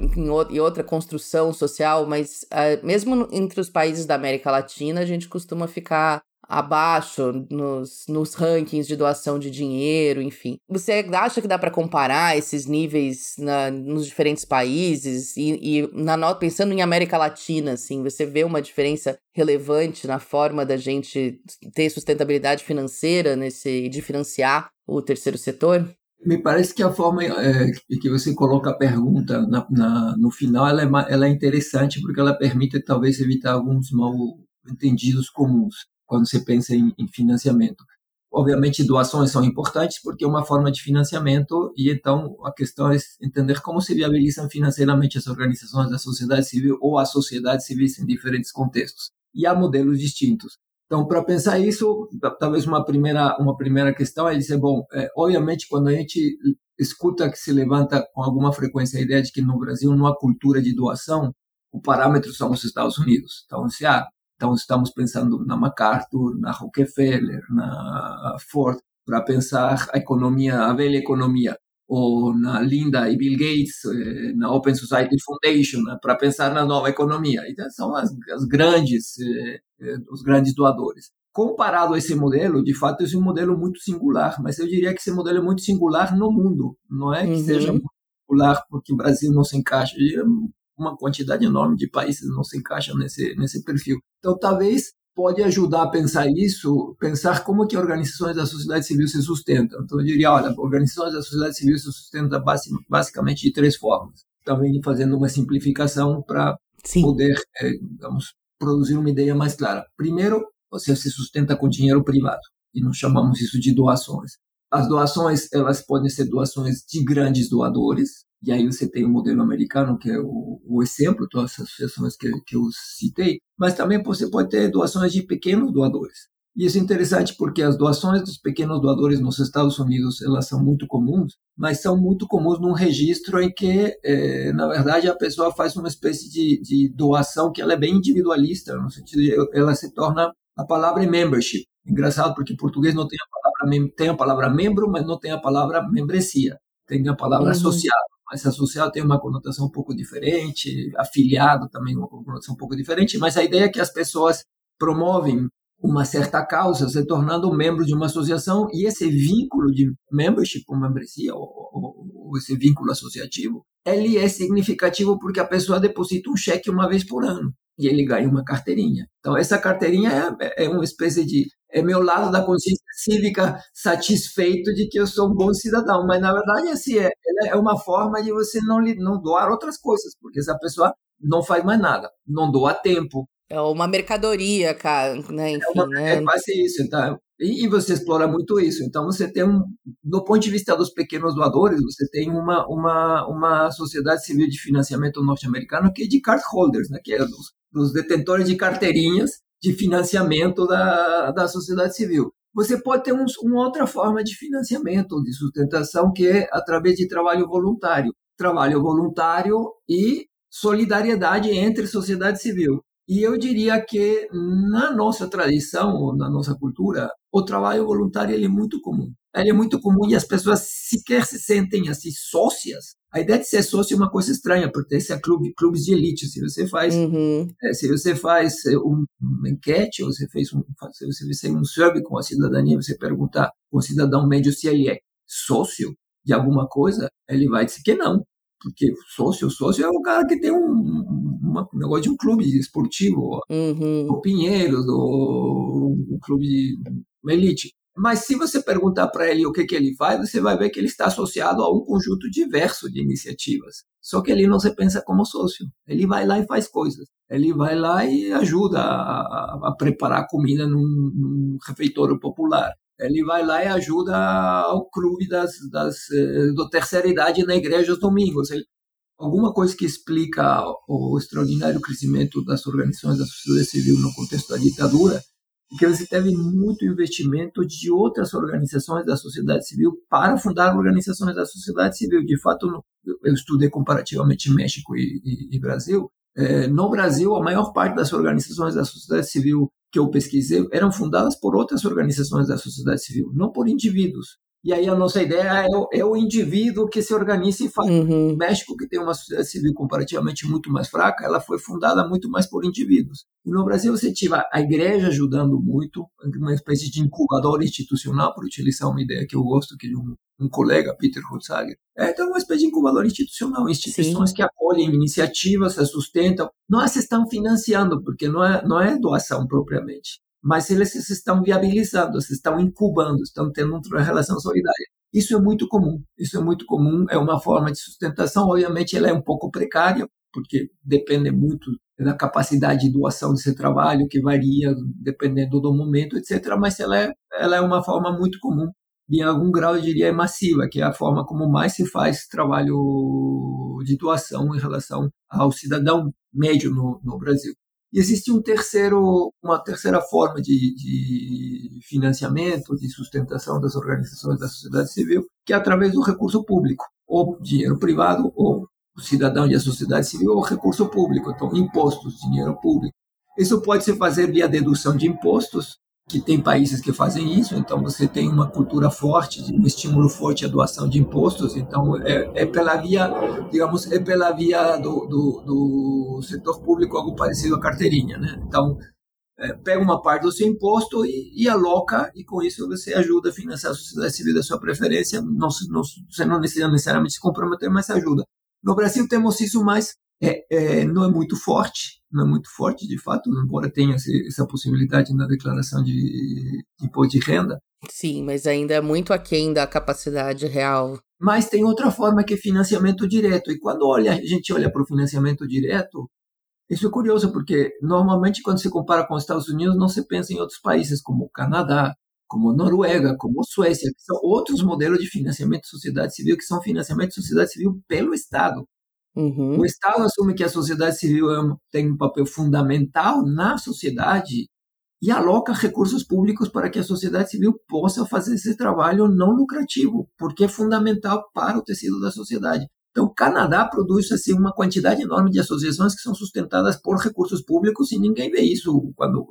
e outra construção social, mas uh, mesmo entre os países da América Latina a gente costuma ficar abaixo nos, nos rankings de doação de dinheiro, enfim. Você acha que dá para comparar esses níveis na, nos diferentes países e, e na, pensando em América Latina, assim, você vê uma diferença relevante na forma da gente ter sustentabilidade financeira nesse de financiar o terceiro setor? Me parece que a forma é, que você coloca a pergunta na, na, no final ela é, ela é interessante porque ela permite talvez evitar alguns mal entendidos comuns quando se pensa em, em financiamento. Obviamente, doações são importantes porque é uma forma de financiamento e então a questão é entender como se viabilizam financeiramente as organizações da sociedade civil ou as sociedades civis em diferentes contextos. E há modelos distintos. Então, para pensar isso, talvez uma primeira uma primeira questão é dizer, bom, é, obviamente quando a gente escuta que se levanta com alguma frequência a ideia de que no Brasil não há cultura de doação, o parâmetro são os Estados Unidos. Então, se há então, estamos pensando na MacArthur, na Rockefeller, na Ford, para pensar a economia, a velha economia, ou na Linda e Bill Gates, eh, na Open Society Foundation, né, para pensar na nova economia. Então, são as, as grandes, eh, eh, os grandes doadores. Comparado a esse modelo, de fato, esse é um modelo muito singular, mas eu diria que esse modelo é muito singular no mundo, não é que uhum. seja muito singular porque o Brasil não se encaixa uma quantidade enorme de países não se encaixam nesse, nesse perfil. Então, talvez pode ajudar a pensar isso, pensar como que organizações da sociedade civil se sustentam. Então, eu diria, olha, organizações da sociedade civil se sustentam basicamente de três formas. Também fazendo uma simplificação para poder, é, digamos, produzir uma ideia mais clara. Primeiro, você se sustenta com dinheiro privado, e nós chamamos isso de doações. As doações, elas podem ser doações de grandes doadores, e aí você tem o modelo americano, que é o, o exemplo, todas as associações que, que eu citei, mas também você pode ter doações de pequenos doadores. E isso é interessante porque as doações dos pequenos doadores nos Estados Unidos elas são muito comuns, mas são muito comuns num registro em que, eh, na verdade, a pessoa faz uma espécie de, de doação que ela é bem individualista, no sentido de ela se torna a palavra membership. Engraçado porque em português não tem a palavra, tem a palavra membro, mas não tem a palavra membresia. Tem a palavra uhum. associado mas associado tem uma conotação um pouco diferente, afiliado também uma conotação um pouco diferente, mas a ideia é que as pessoas promovem uma certa causa, se tornando membro de uma associação, e esse vínculo de membership, ou membresia, ou, ou, ou esse vínculo associativo, ele é significativo porque a pessoa deposita um cheque uma vez por ano e ele ganha uma carteirinha. Então, essa carteirinha é, é uma espécie de. É meu lado da consciência cívica satisfeito de que eu sou um bom cidadão. Mas, na verdade, assim, é, é uma forma de você não, não doar outras coisas, porque essa pessoa não faz mais nada, não doa tempo. É uma mercadoria, cara, né? Enfim, é, uma, né? é quase isso. Então, e, e, você explora muito isso. Então, você tem um. Do ponto de vista dos pequenos doadores, você tem uma, uma, uma sociedade civil de financiamento norte-americano que é de card holders, né? Que é dos dos detentores de carteirinhas de financiamento da, da sociedade civil. Você pode ter um, uma outra forma de financiamento, de sustentação, que é através de trabalho voluntário. Trabalho voluntário e solidariedade entre sociedade civil. E eu diria que na nossa tradição, na nossa cultura, o trabalho voluntário é muito comum. Ele é muito comum e as pessoas sequer se sentem assim sócias. A ideia de ser sócio é uma coisa estranha, porque esse é clube, clubes de elite. Se você faz, uhum. é, se você faz é, um, uma enquete, ou você fez um, se você fez um survey com a cidadania, você perguntar com o cidadão médio se ele é sócio de alguma coisa, ele vai dizer que não. Porque sócio, sócio é o cara que tem um, uma, um negócio de um clube esportivo, uhum. o Pinheiros, ou um clube de uma elite. Mas se você perguntar para ele o que, que ele faz, você vai ver que ele está associado a um conjunto diverso de iniciativas. Só que ele não se pensa como sócio. Ele vai lá e faz coisas. Ele vai lá e ajuda a, a preparar comida num, num refeitório popular ele vai lá e ajuda ao clube das, das, eh, do terceira idade na igreja aos domingos. Ele, alguma coisa que explica o extraordinário crescimento das organizações da sociedade civil no contexto da ditadura, que você teve muito investimento de outras organizações da sociedade civil para fundar organizações da sociedade civil. De fato, eu estudei comparativamente México e, e, e Brasil. É, no Brasil, a maior parte das organizações da sociedade civil que eu pesquisei eram fundadas por outras organizações da sociedade civil, não por indivíduos. E aí a nossa ideia é o, é o indivíduo que se organiza e faz. Uhum. O México, que tem uma sociedade civil comparativamente muito mais fraca, ela foi fundada muito mais por indivíduos. E no Brasil você tinha a igreja ajudando muito, uma espécie de incubador institucional, por utilizar uma ideia que eu gosto, que é um, um colega, Peter Holzager. É então, uma espécie de incubador institucional, instituições Sim. que acolhem iniciativas, se sustentam. Não as estão financiando, porque não é, não é doação propriamente mas eles se estão viabilizando, se estão incubando, estão tendo uma relação solidária. Isso é muito comum, isso é muito comum, é uma forma de sustentação, obviamente ela é um pouco precária, porque depende muito da capacidade de doação desse trabalho, que varia dependendo do momento, etc., mas ela é, ela é uma forma muito comum, em algum grau eu diria é massiva, que é a forma como mais se faz trabalho de doação em relação ao cidadão médio no, no Brasil. E existe um terceiro, uma terceira forma de, de financiamento, de sustentação das organizações da sociedade civil, que é através do recurso público, ou dinheiro privado, ou o cidadão da sociedade civil, ou recurso público, então impostos, dinheiro público. Isso pode se fazer via dedução de impostos, que tem países que fazem isso, então você tem uma cultura forte, um estímulo forte à doação de impostos, então é, é pela via, digamos, é pela via do, do, do, setor público algo parecido à carteirinha, né? Então, é, pega uma parte do seu imposto e, e, aloca, e com isso você ajuda a financiar a sociedade civil da sua preferência, não, não, você não necessariamente se comprometer, mas ajuda. No Brasil temos isso mais é, é, não é muito forte, não é muito forte de fato, embora tenha essa possibilidade na declaração de, de imposto de renda. Sim, mas ainda é muito aquém da capacidade real. Mas tem outra forma que é financiamento direto. E quando olha, a gente olha para o financiamento direto, isso é curioso, porque normalmente quando se compara com os Estados Unidos, não se pensa em outros países como o Canadá, como Noruega, como Suécia, que são outros modelos de financiamento de sociedade civil, que são financiamento de sociedade civil pelo Estado. Uhum. O Estado assume que a sociedade civil é tem um papel fundamental na sociedade e aloca recursos públicos para que a sociedade civil possa fazer esse trabalho não lucrativo, porque é fundamental para o tecido da sociedade. Então, o Canadá produz assim uma quantidade enorme de associações que são sustentadas por recursos públicos e ninguém vê isso quando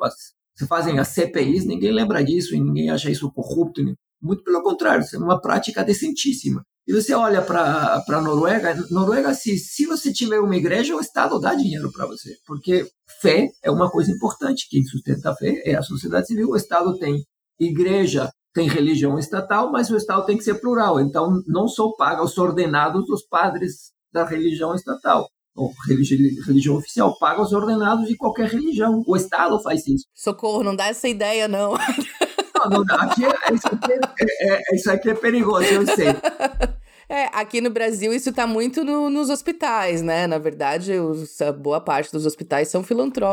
se fazem as CPIs, ninguém lembra disso e ninguém acha isso corrupto. Muito pelo contrário, isso é uma prática decentíssima. E você olha para a Noruega, Noruega, se, se você tiver uma igreja, o Estado dá dinheiro para você, porque fé é uma coisa importante. Quem sustenta a fé é a sociedade civil. O Estado tem igreja, tem religião estatal, mas o Estado tem que ser plural. Então, não só paga os ordenados dos padres da religião estatal, ou religião, religião oficial, paga os ordenados de qualquer religião. O Estado faz isso. Socorro, não dá essa ideia, não. Não, não, aqui, é, isso, aqui é, é, isso aqui é perigoso, eu sei. É, aqui no Brasil isso está muito no, nos hospitais, né? Na verdade, os, a boa parte dos hospitais são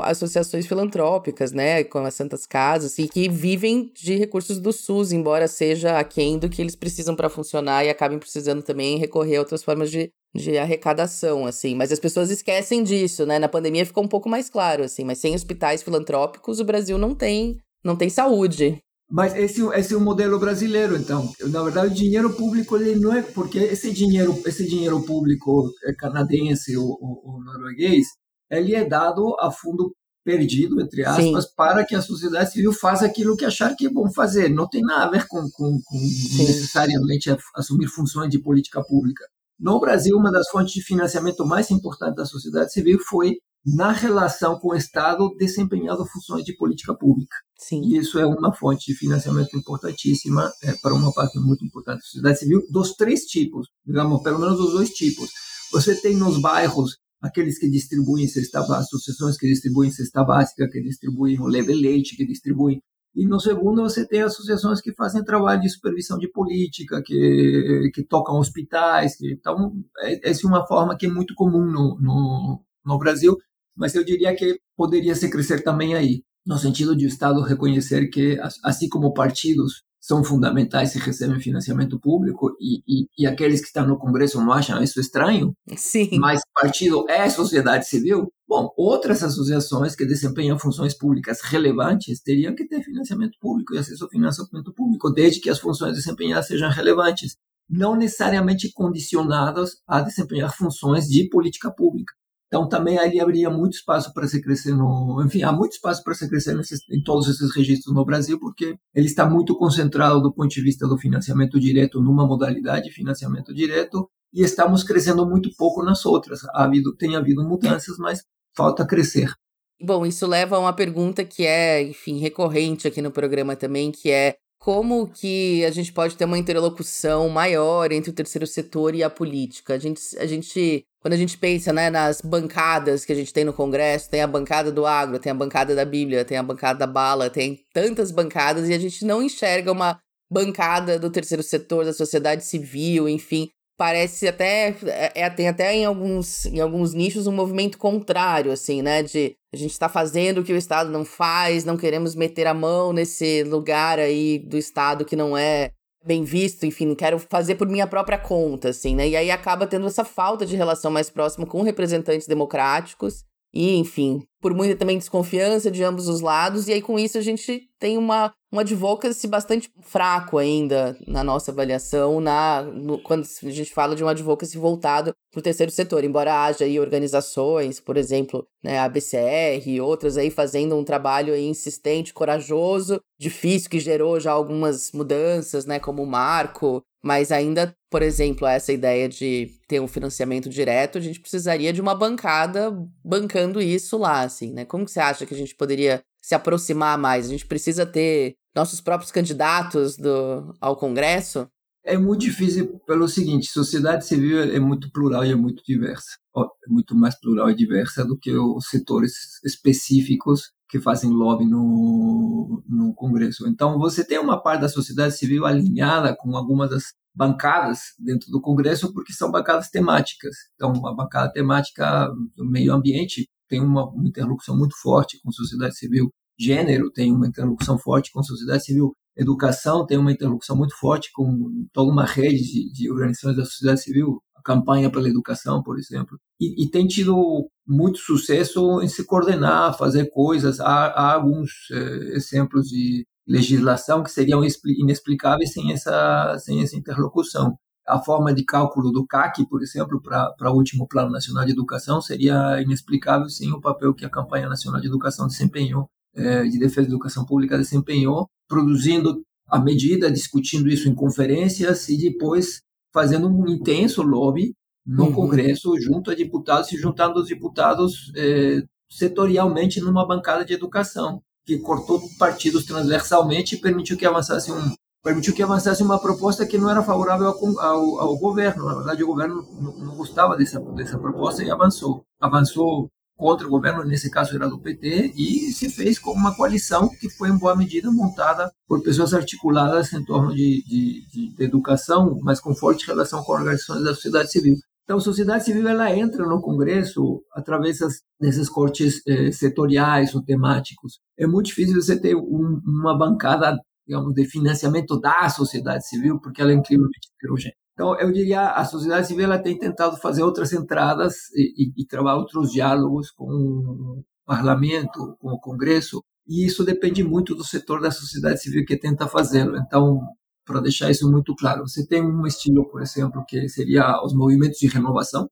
associações filantrópicas, né? Com as Santas Casas, e que vivem de recursos do SUS, embora seja aquém do que eles precisam para funcionar e acabem precisando também recorrer a outras formas de, de arrecadação, assim. Mas as pessoas esquecem disso, né? Na pandemia ficou um pouco mais claro, assim. Mas sem hospitais filantrópicos, o Brasil não tem, não tem saúde. Mas esse, esse é o modelo brasileiro, então. Na verdade, o dinheiro público ele não é porque esse dinheiro, esse dinheiro público é canadense ou, ou, ou norueguês, ele é dado a fundo perdido, entre aspas, Sim. para que a sociedade civil faça aquilo que achar que é bom fazer. Não tem nada a ver com, com, com necessariamente assumir funções de política pública. No Brasil, uma das fontes de financiamento mais importantes da sociedade civil foi na relação com o Estado desempenhando funções de política pública. Sim. E isso é uma fonte de financiamento importantíssima é, para uma parte muito importante da sociedade civil, dos três tipos, digamos, pelo menos dos dois tipos. Você tem nos bairros aqueles que distribuem cesta básica, associações que distribuem cesta básica, que distribuem o leve leite, que distribuem e no segundo, você tem associações que fazem trabalho de supervisão de política, que, que tocam hospitais. Que, então, é, essa é uma forma que é muito comum no, no, no Brasil, mas eu diria que poderia se crescer também aí no sentido de o Estado reconhecer que, assim como partidos são fundamentais e recebem financiamento público, e, e, e, aqueles que estão no Congresso não acham isso estranho, Sim. mas partido é sociedade civil, bom, outras associações que desempenham funções públicas relevantes teriam que ter financiamento público e acesso ao financiamento público, desde que as funções desempenhadas sejam relevantes, não necessariamente condicionadas a desempenhar funções de política pública. Então, também ali haveria muito espaço para se crescer no. Enfim, há muito espaço para se crescer nesses, em todos esses registros no Brasil, porque ele está muito concentrado do ponto de vista do financiamento direto numa modalidade de financiamento direto, e estamos crescendo muito pouco nas outras. Ha havido, tem havido mudanças, mas falta crescer. Bom, isso leva a uma pergunta que é, enfim, recorrente aqui no programa também, que é como que a gente pode ter uma interlocução maior entre o terceiro setor e a política? A gente, a gente quando a gente pensa né, nas bancadas que a gente tem no Congresso, tem a bancada do agro, tem a bancada da Bíblia, tem a bancada da bala, tem tantas bancadas e a gente não enxerga uma bancada do terceiro setor, da sociedade civil, enfim. Parece até. É, é tem até em alguns, em alguns nichos um movimento contrário, assim, né? De a gente está fazendo o que o Estado não faz, não queremos meter a mão nesse lugar aí do Estado que não é bem visto, enfim, quero fazer por minha própria conta, assim, né? E aí acaba tendo essa falta de relação mais próxima com representantes democráticos e, enfim, por muita também desconfiança de ambos os lados, e aí com isso a gente tem uma, um advocacy bastante fraco ainda na nossa avaliação, na, no, quando a gente fala de um advocacy voltado para o terceiro setor, embora haja aí organizações, por exemplo, né, a BCR e outras aí fazendo um trabalho aí insistente, corajoso, difícil, que gerou já algumas mudanças, né, como o marco, mas ainda, por exemplo, essa ideia de ter um financiamento direto, a gente precisaria de uma bancada bancando isso lá, assim, né? Como que você acha que a gente poderia se aproximar mais? A gente precisa ter nossos próprios candidatos do, ao Congresso? É muito difícil pelo seguinte, sociedade civil é muito plural e é muito diversa. É muito mais plural e diversa do que os setores específicos que fazem lobby no, no Congresso. Então, você tem uma parte da sociedade civil alinhada com algumas das bancadas dentro do Congresso, porque são bancadas temáticas. Então, a bancada temática do meio ambiente tem uma, uma interlocução muito forte com a sociedade civil. Gênero tem uma interlocução forte com a sociedade civil. Educação tem uma interlocução muito forte com toda uma rede de, de organizações da sociedade civil, a campanha pela educação, por exemplo. E, e, tem tido muito sucesso em se coordenar, fazer coisas. Há, há alguns eh, exemplos de legislação que seriam inexplicáveis sem essa, sem essa interlocução. A forma de cálculo do CAC, por exemplo, para o último Plano Nacional de Educação, seria inexplicável sem o papel que a Campanha Nacional de Educação desempenhou, eh, de Defesa da Educação Pública desempenhou, produzindo a medida, discutindo isso em conferências e depois fazendo um intenso lobby no uhum. Congresso, junto a deputados, se juntando os deputados eh, setorialmente numa bancada de educação que cortou partidos transversalmente e permitiu que avançasse um permitiu que avançasse uma proposta que não era favorável ao, ao, ao governo. Na verdade, o governo não, não, gostava dessa, dessa proposta e avançou. Avançou contra o governo, nesse caso era do PT, e se fez com uma coalição que foi, em boa medida, montada por pessoas articuladas em torno de, de, de educação, mas com forte relação com organizações da sociedade civil. Então, a sociedade civil ela entra no Congresso através desses cortes eh, setoriais ou temáticos. É muito difícil você ter um, uma bancada, digamos, de financiamento da sociedade civil, porque ela é incrivelmente heterogênea. Então, eu diria, a sociedade civil ela tem tentado fazer outras entradas e, e, e trabalhar outros diálogos com o parlamento, com o Congresso, e isso depende muito do setor da sociedade civil que tenta fazê-lo. Então, para deixar isso muito claro. Você tem um estilo, por exemplo, que seria os movimentos de renovação.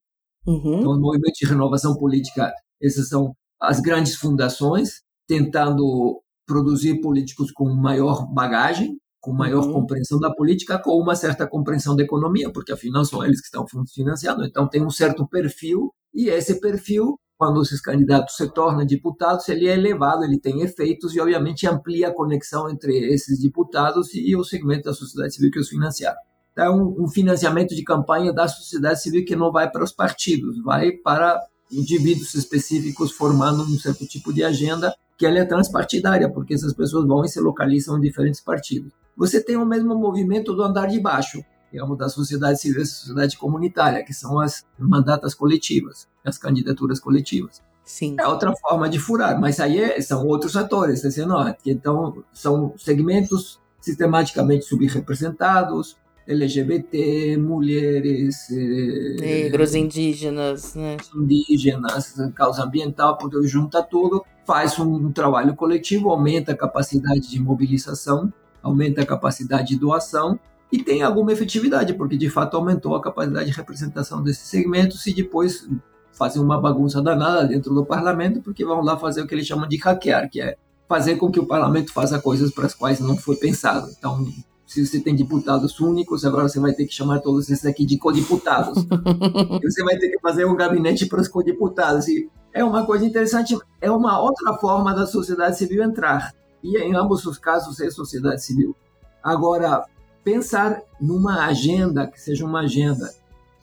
Uhum. Então, os movimentos de renovação política, essas são as grandes fundações tentando produzir políticos com maior bagagem, com maior uhum. compreensão da política, com uma certa compreensão da economia, porque afinal são eles que estão financiando. Então, tem um certo perfil e esse perfil quando esses candidatos se tornam deputados, ele é elevado, ele tem efeitos e, obviamente, amplia a conexão entre esses deputados e o segmento da sociedade civil que os financiaram. Então, um financiamento de campanha da sociedade civil que não vai para os partidos, vai para indivíduos específicos formando um certo tipo de agenda que ela é transpartidária, porque essas pessoas vão e se localizam em diferentes partidos. Você tem o mesmo movimento do andar de baixo, digamos, da sociedade civil e da sociedade comunitária, que são as mandatas coletivas, as candidaturas coletivas. Sim. É outra forma de furar, mas aí é, são outros atores, dizendo, ó, então são segmentos sistematicamente subrepresentados, LGBT, mulheres, eh, negros, indígenas, né? indígenas, causa ambiental, porque junta tudo, faz um trabalho coletivo, aumenta a capacidade de mobilização, aumenta a capacidade de doação e tem alguma efetividade, porque de fato aumentou a capacidade de representação desses segmentos e depois fazem uma bagunça danada dentro do parlamento, porque vão lá fazer o que eles chamam de hackear, que é fazer com que o parlamento faça coisas para as quais não foi pensado. Então, se você tem deputados únicos, agora você vai ter que chamar todos esses aqui de codeputados. você vai ter que fazer um gabinete para os codeputados. E é uma coisa interessante, é uma outra forma da sociedade civil entrar. E em ambos os casos é sociedade civil. Agora, pensar numa agenda que seja uma agenda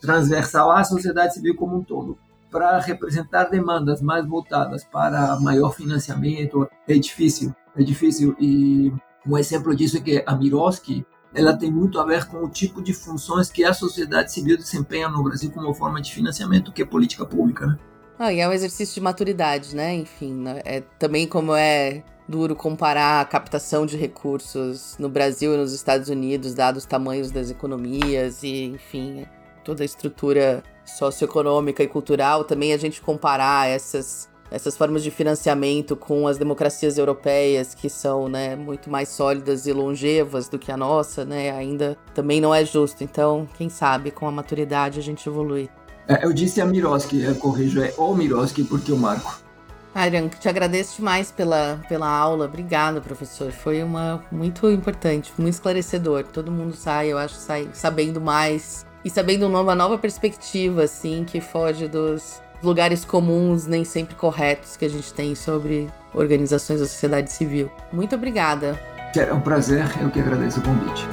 transversal à sociedade civil como um todo, para representar demandas mais voltadas para maior financiamento, é difícil, é difícil. E um exemplo disso é que a Miroski, ela tem muito a ver com o tipo de funções que a sociedade civil desempenha no Brasil como forma de financiamento, que é política pública, né? Ah, e é um exercício de maturidade, né? Enfim, né? é também como é duro comparar a captação de recursos no Brasil e nos Estados Unidos, dados os tamanhos das economias e, enfim, toda a estrutura socioeconômica e cultural. Também a gente comparar essas, essas formas de financiamento com as democracias europeias, que são né, muito mais sólidas e longevas do que a nossa, né, ainda também não é justo. Então, quem sabe, com a maturidade a gente evolui. É, eu disse a Miroski, eu corrijo, é o Miroski, porque eu marco. Ariane, te agradeço demais pela, pela aula. Obrigada, professor. Foi uma muito importante, muito esclarecedor. Todo mundo sai, eu acho, sai sabendo mais e sabendo uma nova perspectiva, assim, que foge dos lugares comuns, nem sempre corretos, que a gente tem sobre organizações da sociedade civil. Muito obrigada. É um prazer, eu que agradeço o convite.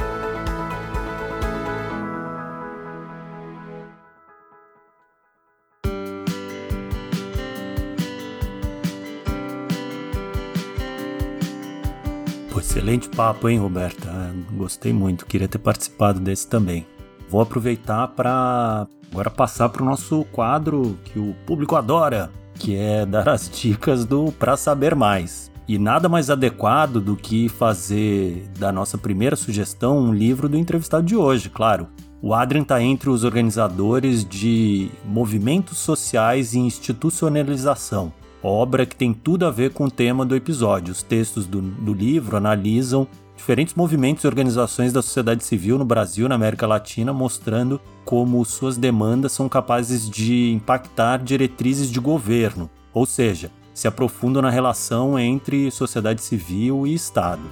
Pô, excelente papo, hein, Roberta? Ah, gostei muito, queria ter participado desse também. Vou aproveitar para agora passar para o nosso quadro que o público adora, que é dar as dicas do para saber mais. E nada mais adequado do que fazer da nossa primeira sugestão um livro do entrevistado de hoje, claro. O Adrian está entre os organizadores de Movimentos Sociais e Institucionalização, obra que tem tudo a ver com o tema do episódio. Os textos do, do livro analisam diferentes movimentos e organizações da sociedade civil no Brasil e na América Latina, mostrando como suas demandas são capazes de impactar diretrizes de governo, ou seja, se aprofundam na relação entre sociedade civil e Estado.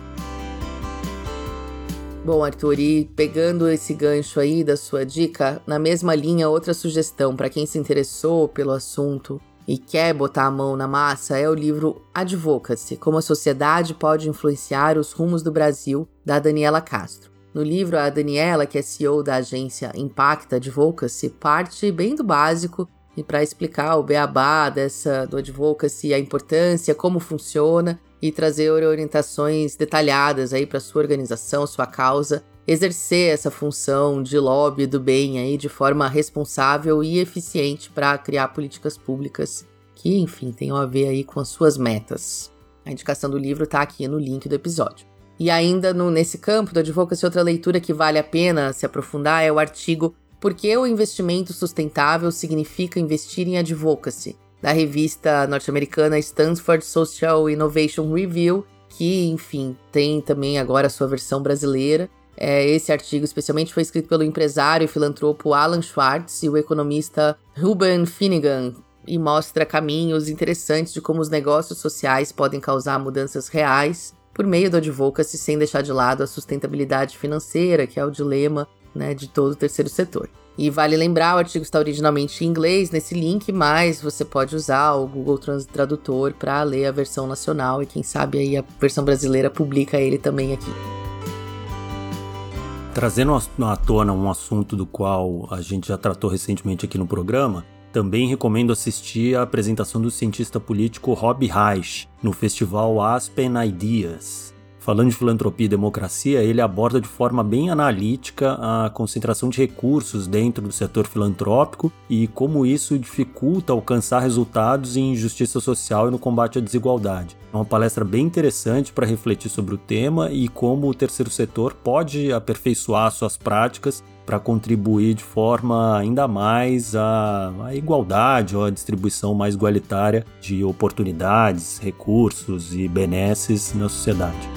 Bom, Arthur, e pegando esse gancho aí da sua dica, na mesma linha, outra sugestão para quem se interessou pelo assunto e quer botar a mão na massa é o livro Advocacy: Como a Sociedade Pode Influenciar os Rumos do Brasil, da Daniela Castro. No livro, a Daniela, que é CEO da agência Impacta Advocacy, parte bem do básico e para explicar o beabá dessa do advocacy, a importância, como funciona e trazer orientações detalhadas aí para sua organização, sua causa, exercer essa função de lobby do bem aí de forma responsável e eficiente para criar políticas públicas que, enfim, tenham a ver aí com as suas metas. A indicação do livro está aqui no link do episódio. E ainda no, nesse campo do advocacy, outra leitura que vale a pena se aprofundar é o artigo por que o investimento sustentável significa investir em advocacy, da revista norte-americana Stanford Social Innovation Review, que, enfim, tem também agora a sua versão brasileira. É, esse artigo, especialmente, foi escrito pelo empresário e filantropo Alan Schwartz e o economista Ruben Finnegan, e mostra caminhos interessantes de como os negócios sociais podem causar mudanças reais por meio do advocacy, sem deixar de lado a sustentabilidade financeira, que é o dilema né, de todo o terceiro setor. E vale lembrar, o artigo está originalmente em inglês nesse link, mas você pode usar o Google Tradutor para ler a versão nacional e quem sabe aí a versão brasileira publica ele também aqui. Trazendo à tona um assunto do qual a gente já tratou recentemente aqui no programa, também recomendo assistir a apresentação do cientista político Rob Reich no festival Aspen Ideas. Falando de filantropia e democracia, ele aborda de forma bem analítica a concentração de recursos dentro do setor filantrópico e como isso dificulta alcançar resultados em justiça social e no combate à desigualdade. É uma palestra bem interessante para refletir sobre o tema e como o terceiro setor pode aperfeiçoar suas práticas para contribuir de forma ainda mais à, à igualdade ou à distribuição mais igualitária de oportunidades, recursos e benesses na sociedade.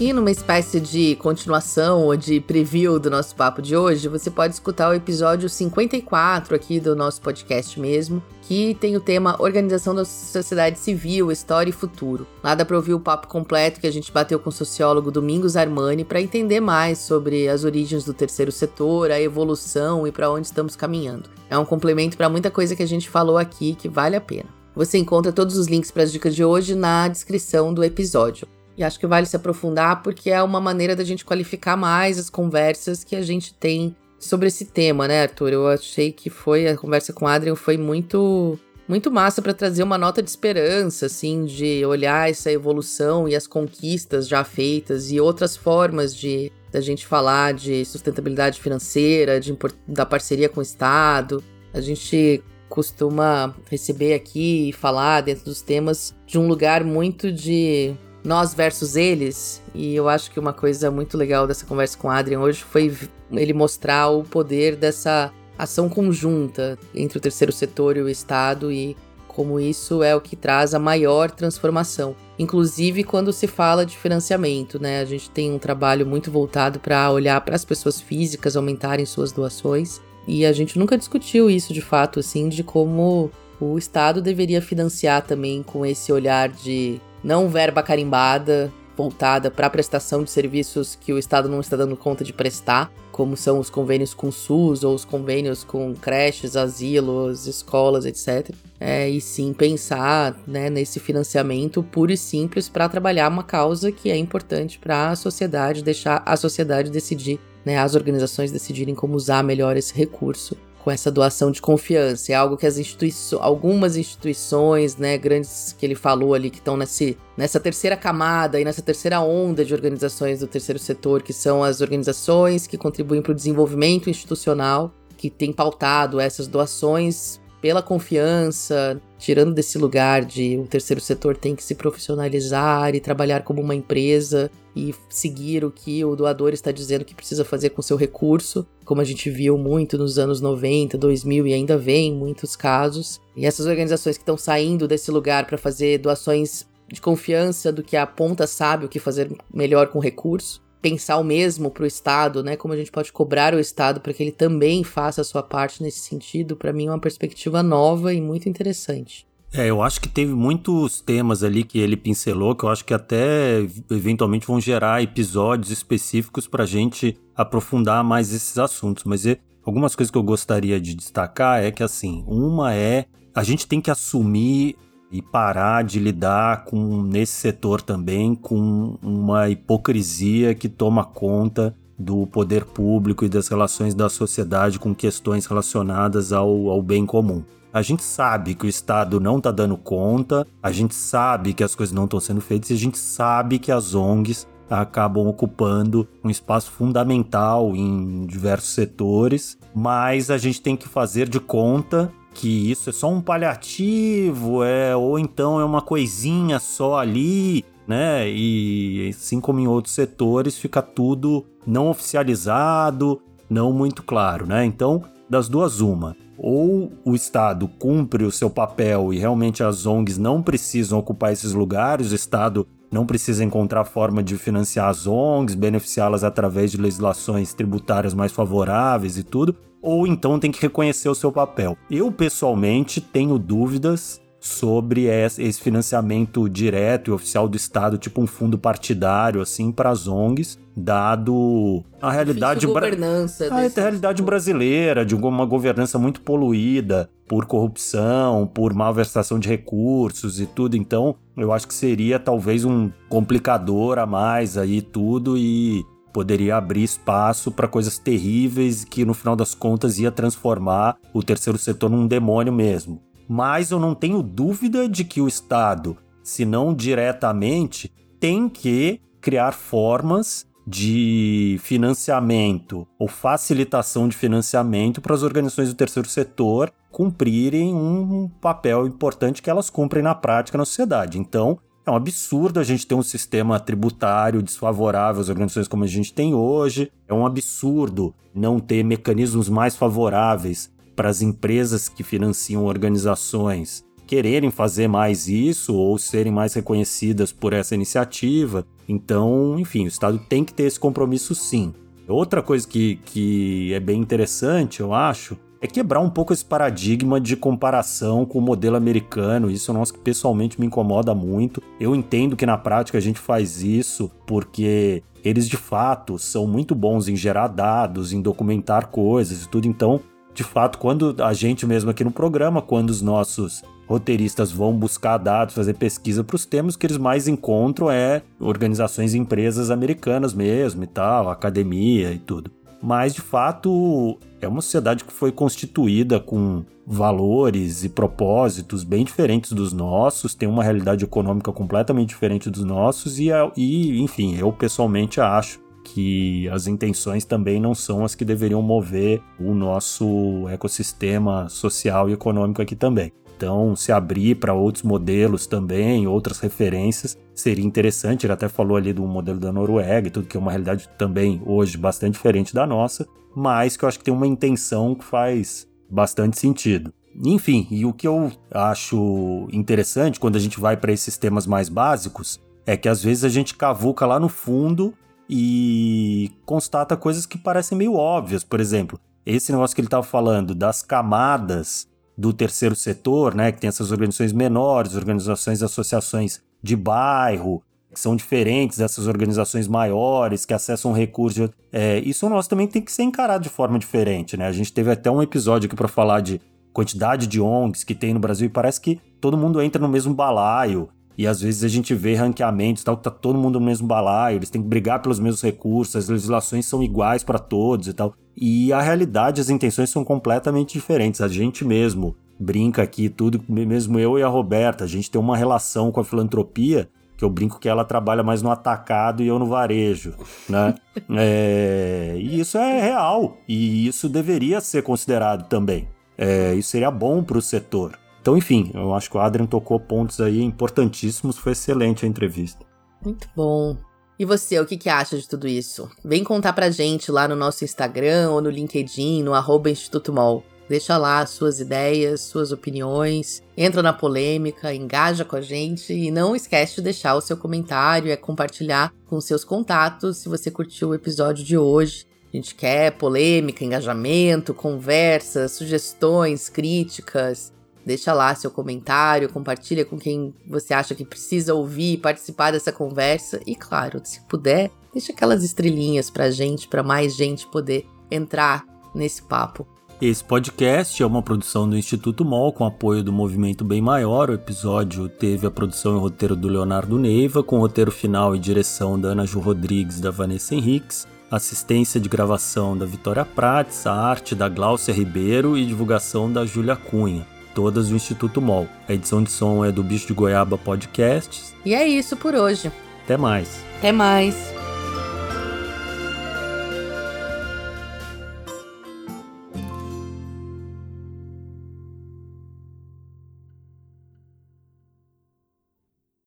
E numa espécie de continuação ou de preview do nosso papo de hoje, você pode escutar o episódio 54 aqui do nosso podcast mesmo, que tem o tema Organização da Sociedade Civil, História e Futuro. Lá dá para ouvir o papo completo que a gente bateu com o sociólogo Domingos Armani para entender mais sobre as origens do terceiro setor, a evolução e para onde estamos caminhando. É um complemento para muita coisa que a gente falou aqui que vale a pena. Você encontra todos os links para as dicas de hoje na descrição do episódio. E acho que vale se aprofundar porque é uma maneira da gente qualificar mais as conversas que a gente tem sobre esse tema, né, Arthur? Eu achei que foi a conversa com o Adrian foi muito muito massa para trazer uma nota de esperança, assim, de olhar essa evolução e as conquistas já feitas e outras formas de da gente falar de sustentabilidade financeira, de, da parceria com o Estado. A gente costuma receber aqui e falar dentro dos temas de um lugar muito de nós versus eles. E eu acho que uma coisa muito legal dessa conversa com o Adrian hoje foi ele mostrar o poder dessa ação conjunta entre o terceiro setor e o Estado e como isso é o que traz a maior transformação. Inclusive quando se fala de financiamento, né? A gente tem um trabalho muito voltado para olhar para as pessoas físicas aumentarem suas doações e a gente nunca discutiu isso de fato, assim, de como o Estado deveria financiar também com esse olhar de não verba carimbada voltada para a prestação de serviços que o Estado não está dando conta de prestar, como são os convênios com SUS ou os convênios com creches, asilos, escolas, etc. É, e sim pensar né, nesse financiamento puro e simples para trabalhar uma causa que é importante para a sociedade, deixar a sociedade decidir, né, as organizações decidirem como usar melhor esse recurso com essa doação de confiança. É algo que as instituições, algumas instituições, né, grandes que ele falou ali, que estão nesse, nessa terceira camada e nessa terceira onda de organizações do terceiro setor, que são as organizações que contribuem para o desenvolvimento institucional, que tem pautado essas doações pela confiança, tirando desse lugar de o terceiro setor tem que se profissionalizar e trabalhar como uma empresa e seguir o que o doador está dizendo que precisa fazer com seu recurso, como a gente viu muito nos anos 90, 2000 e ainda vem em muitos casos. E essas organizações que estão saindo desse lugar para fazer doações de confiança do que a ponta sabe o que fazer melhor com o recurso, pensar o mesmo para o Estado, né? Como a gente pode cobrar o Estado para que ele também faça a sua parte nesse sentido, para mim é uma perspectiva nova e muito interessante. É, eu acho que teve muitos temas ali que ele pincelou que eu acho que até eventualmente vão gerar episódios específicos para a gente aprofundar mais esses assuntos. Mas é, algumas coisas que eu gostaria de destacar é que, assim, uma é a gente tem que assumir e parar de lidar com nesse setor também com uma hipocrisia que toma conta do poder público e das relações da sociedade com questões relacionadas ao, ao bem comum. A gente sabe que o Estado não está dando conta, a gente sabe que as coisas não estão sendo feitas e a gente sabe que as ONGs acabam ocupando um espaço fundamental em diversos setores, mas a gente tem que fazer de conta que isso é só um paliativo, é ou então é uma coisinha só ali, né? E assim como em outros setores, fica tudo não oficializado, não muito claro, né? Então, das duas uma, ou o Estado cumpre o seu papel e realmente as ONGs não precisam ocupar esses lugares, o Estado não precisa encontrar forma de financiar as ONGs, beneficiá-las através de legislações tributárias mais favoráveis e tudo, ou então tem que reconhecer o seu papel. Eu, pessoalmente, tenho dúvidas sobre esse financiamento direto e oficial do Estado, tipo um fundo partidário, assim, para as ONGs, dado a realidade, governança a realidade brasileira, de uma governança muito poluída por corrupção, por malversação de recursos e tudo. Então, eu acho que seria talvez um complicador a mais aí tudo e poderia abrir espaço para coisas terríveis que no final das contas ia transformar o terceiro setor num demônio mesmo. Mas eu não tenho dúvida de que o Estado, se não diretamente, tem que criar formas de financiamento ou facilitação de financiamento para as organizações do terceiro setor cumprirem um papel importante que elas cumprem na prática na sociedade. Então, é um absurdo a gente ter um sistema tributário desfavorável às organizações como a gente tem hoje. É um absurdo não ter mecanismos mais favoráveis para as empresas que financiam organizações quererem fazer mais isso ou serem mais reconhecidas por essa iniciativa. Então, enfim, o Estado tem que ter esse compromisso sim. Outra coisa que, que é bem interessante, eu acho, é quebrar um pouco esse paradigma de comparação com o modelo americano. Isso é um negócio que pessoalmente me incomoda muito. Eu entendo que na prática a gente faz isso porque eles de fato são muito bons em gerar dados, em documentar coisas e tudo. Então, de fato, quando a gente mesmo aqui no programa, quando os nossos roteiristas vão buscar dados, fazer pesquisa para os temas, que eles mais encontram é organizações e empresas americanas mesmo e tal, academia e tudo mas de fato é uma sociedade que foi constituída com valores e propósitos bem diferentes dos nossos, tem uma realidade econômica completamente diferente dos nossos e, e enfim, eu pessoalmente acho que as intenções também não são as que deveriam mover o nosso ecossistema social e econômico aqui também. Então, se abrir para outros modelos também, outras referências, seria interessante. Ele até falou ali do modelo da Noruega e tudo, que é uma realidade também hoje bastante diferente da nossa, mas que eu acho que tem uma intenção que faz bastante sentido. Enfim, e o que eu acho interessante quando a gente vai para esses temas mais básicos é que às vezes a gente cavuca lá no fundo e constata coisas que parecem meio óbvias. Por exemplo, esse negócio que ele estava falando das camadas do terceiro setor, né, que tem essas organizações menores, organizações associações de bairro, que são diferentes dessas organizações maiores, que acessam recursos. É, isso nós também tem que ser encarado de forma diferente, né? A gente teve até um episódio aqui para falar de quantidade de ONGs que tem no Brasil e parece que todo mundo entra no mesmo balaio. E às vezes a gente vê ranqueamentos, tal, tá todo mundo no mesmo balaio, eles têm que brigar pelos mesmos recursos, as legislações são iguais para todos e tal. E a realidade, as intenções são completamente diferentes. A gente mesmo brinca aqui tudo, mesmo eu e a Roberta, a gente tem uma relação com a filantropia que eu brinco que ela trabalha mais no atacado e eu no varejo, né? é, e isso é real e isso deveria ser considerado também. É, isso seria bom para o setor. Então, enfim, eu acho que o Adrian tocou pontos aí importantíssimos, foi excelente a entrevista. Muito bom. E você, o que, que acha de tudo isso? Vem contar pra gente lá no nosso Instagram ou no LinkedIn, no arroba Instituto Mol. Deixa lá suas ideias, suas opiniões, entra na polêmica, engaja com a gente e não esquece de deixar o seu comentário, é compartilhar com seus contatos se você curtiu o episódio de hoje. A gente quer polêmica, engajamento, conversas, sugestões, críticas. Deixa lá seu comentário, compartilha com quem você acha que precisa ouvir, participar dessa conversa e, claro, se puder, deixa aquelas estrelinhas pra gente, para mais gente poder entrar nesse papo. Esse podcast é uma produção do Instituto MOL com apoio do Movimento Bem Maior. O episódio teve a produção e roteiro do Leonardo Neiva, com roteiro final e direção da Ana Ju Rodrigues e da Vanessa Henriques, assistência de gravação da Vitória Prates, a arte da Gláucia Ribeiro e divulgação da Júlia Cunha, todas do Instituto MOL. A edição de som é do Bicho de Goiaba Podcasts. E é isso por hoje. Até mais. Até mais.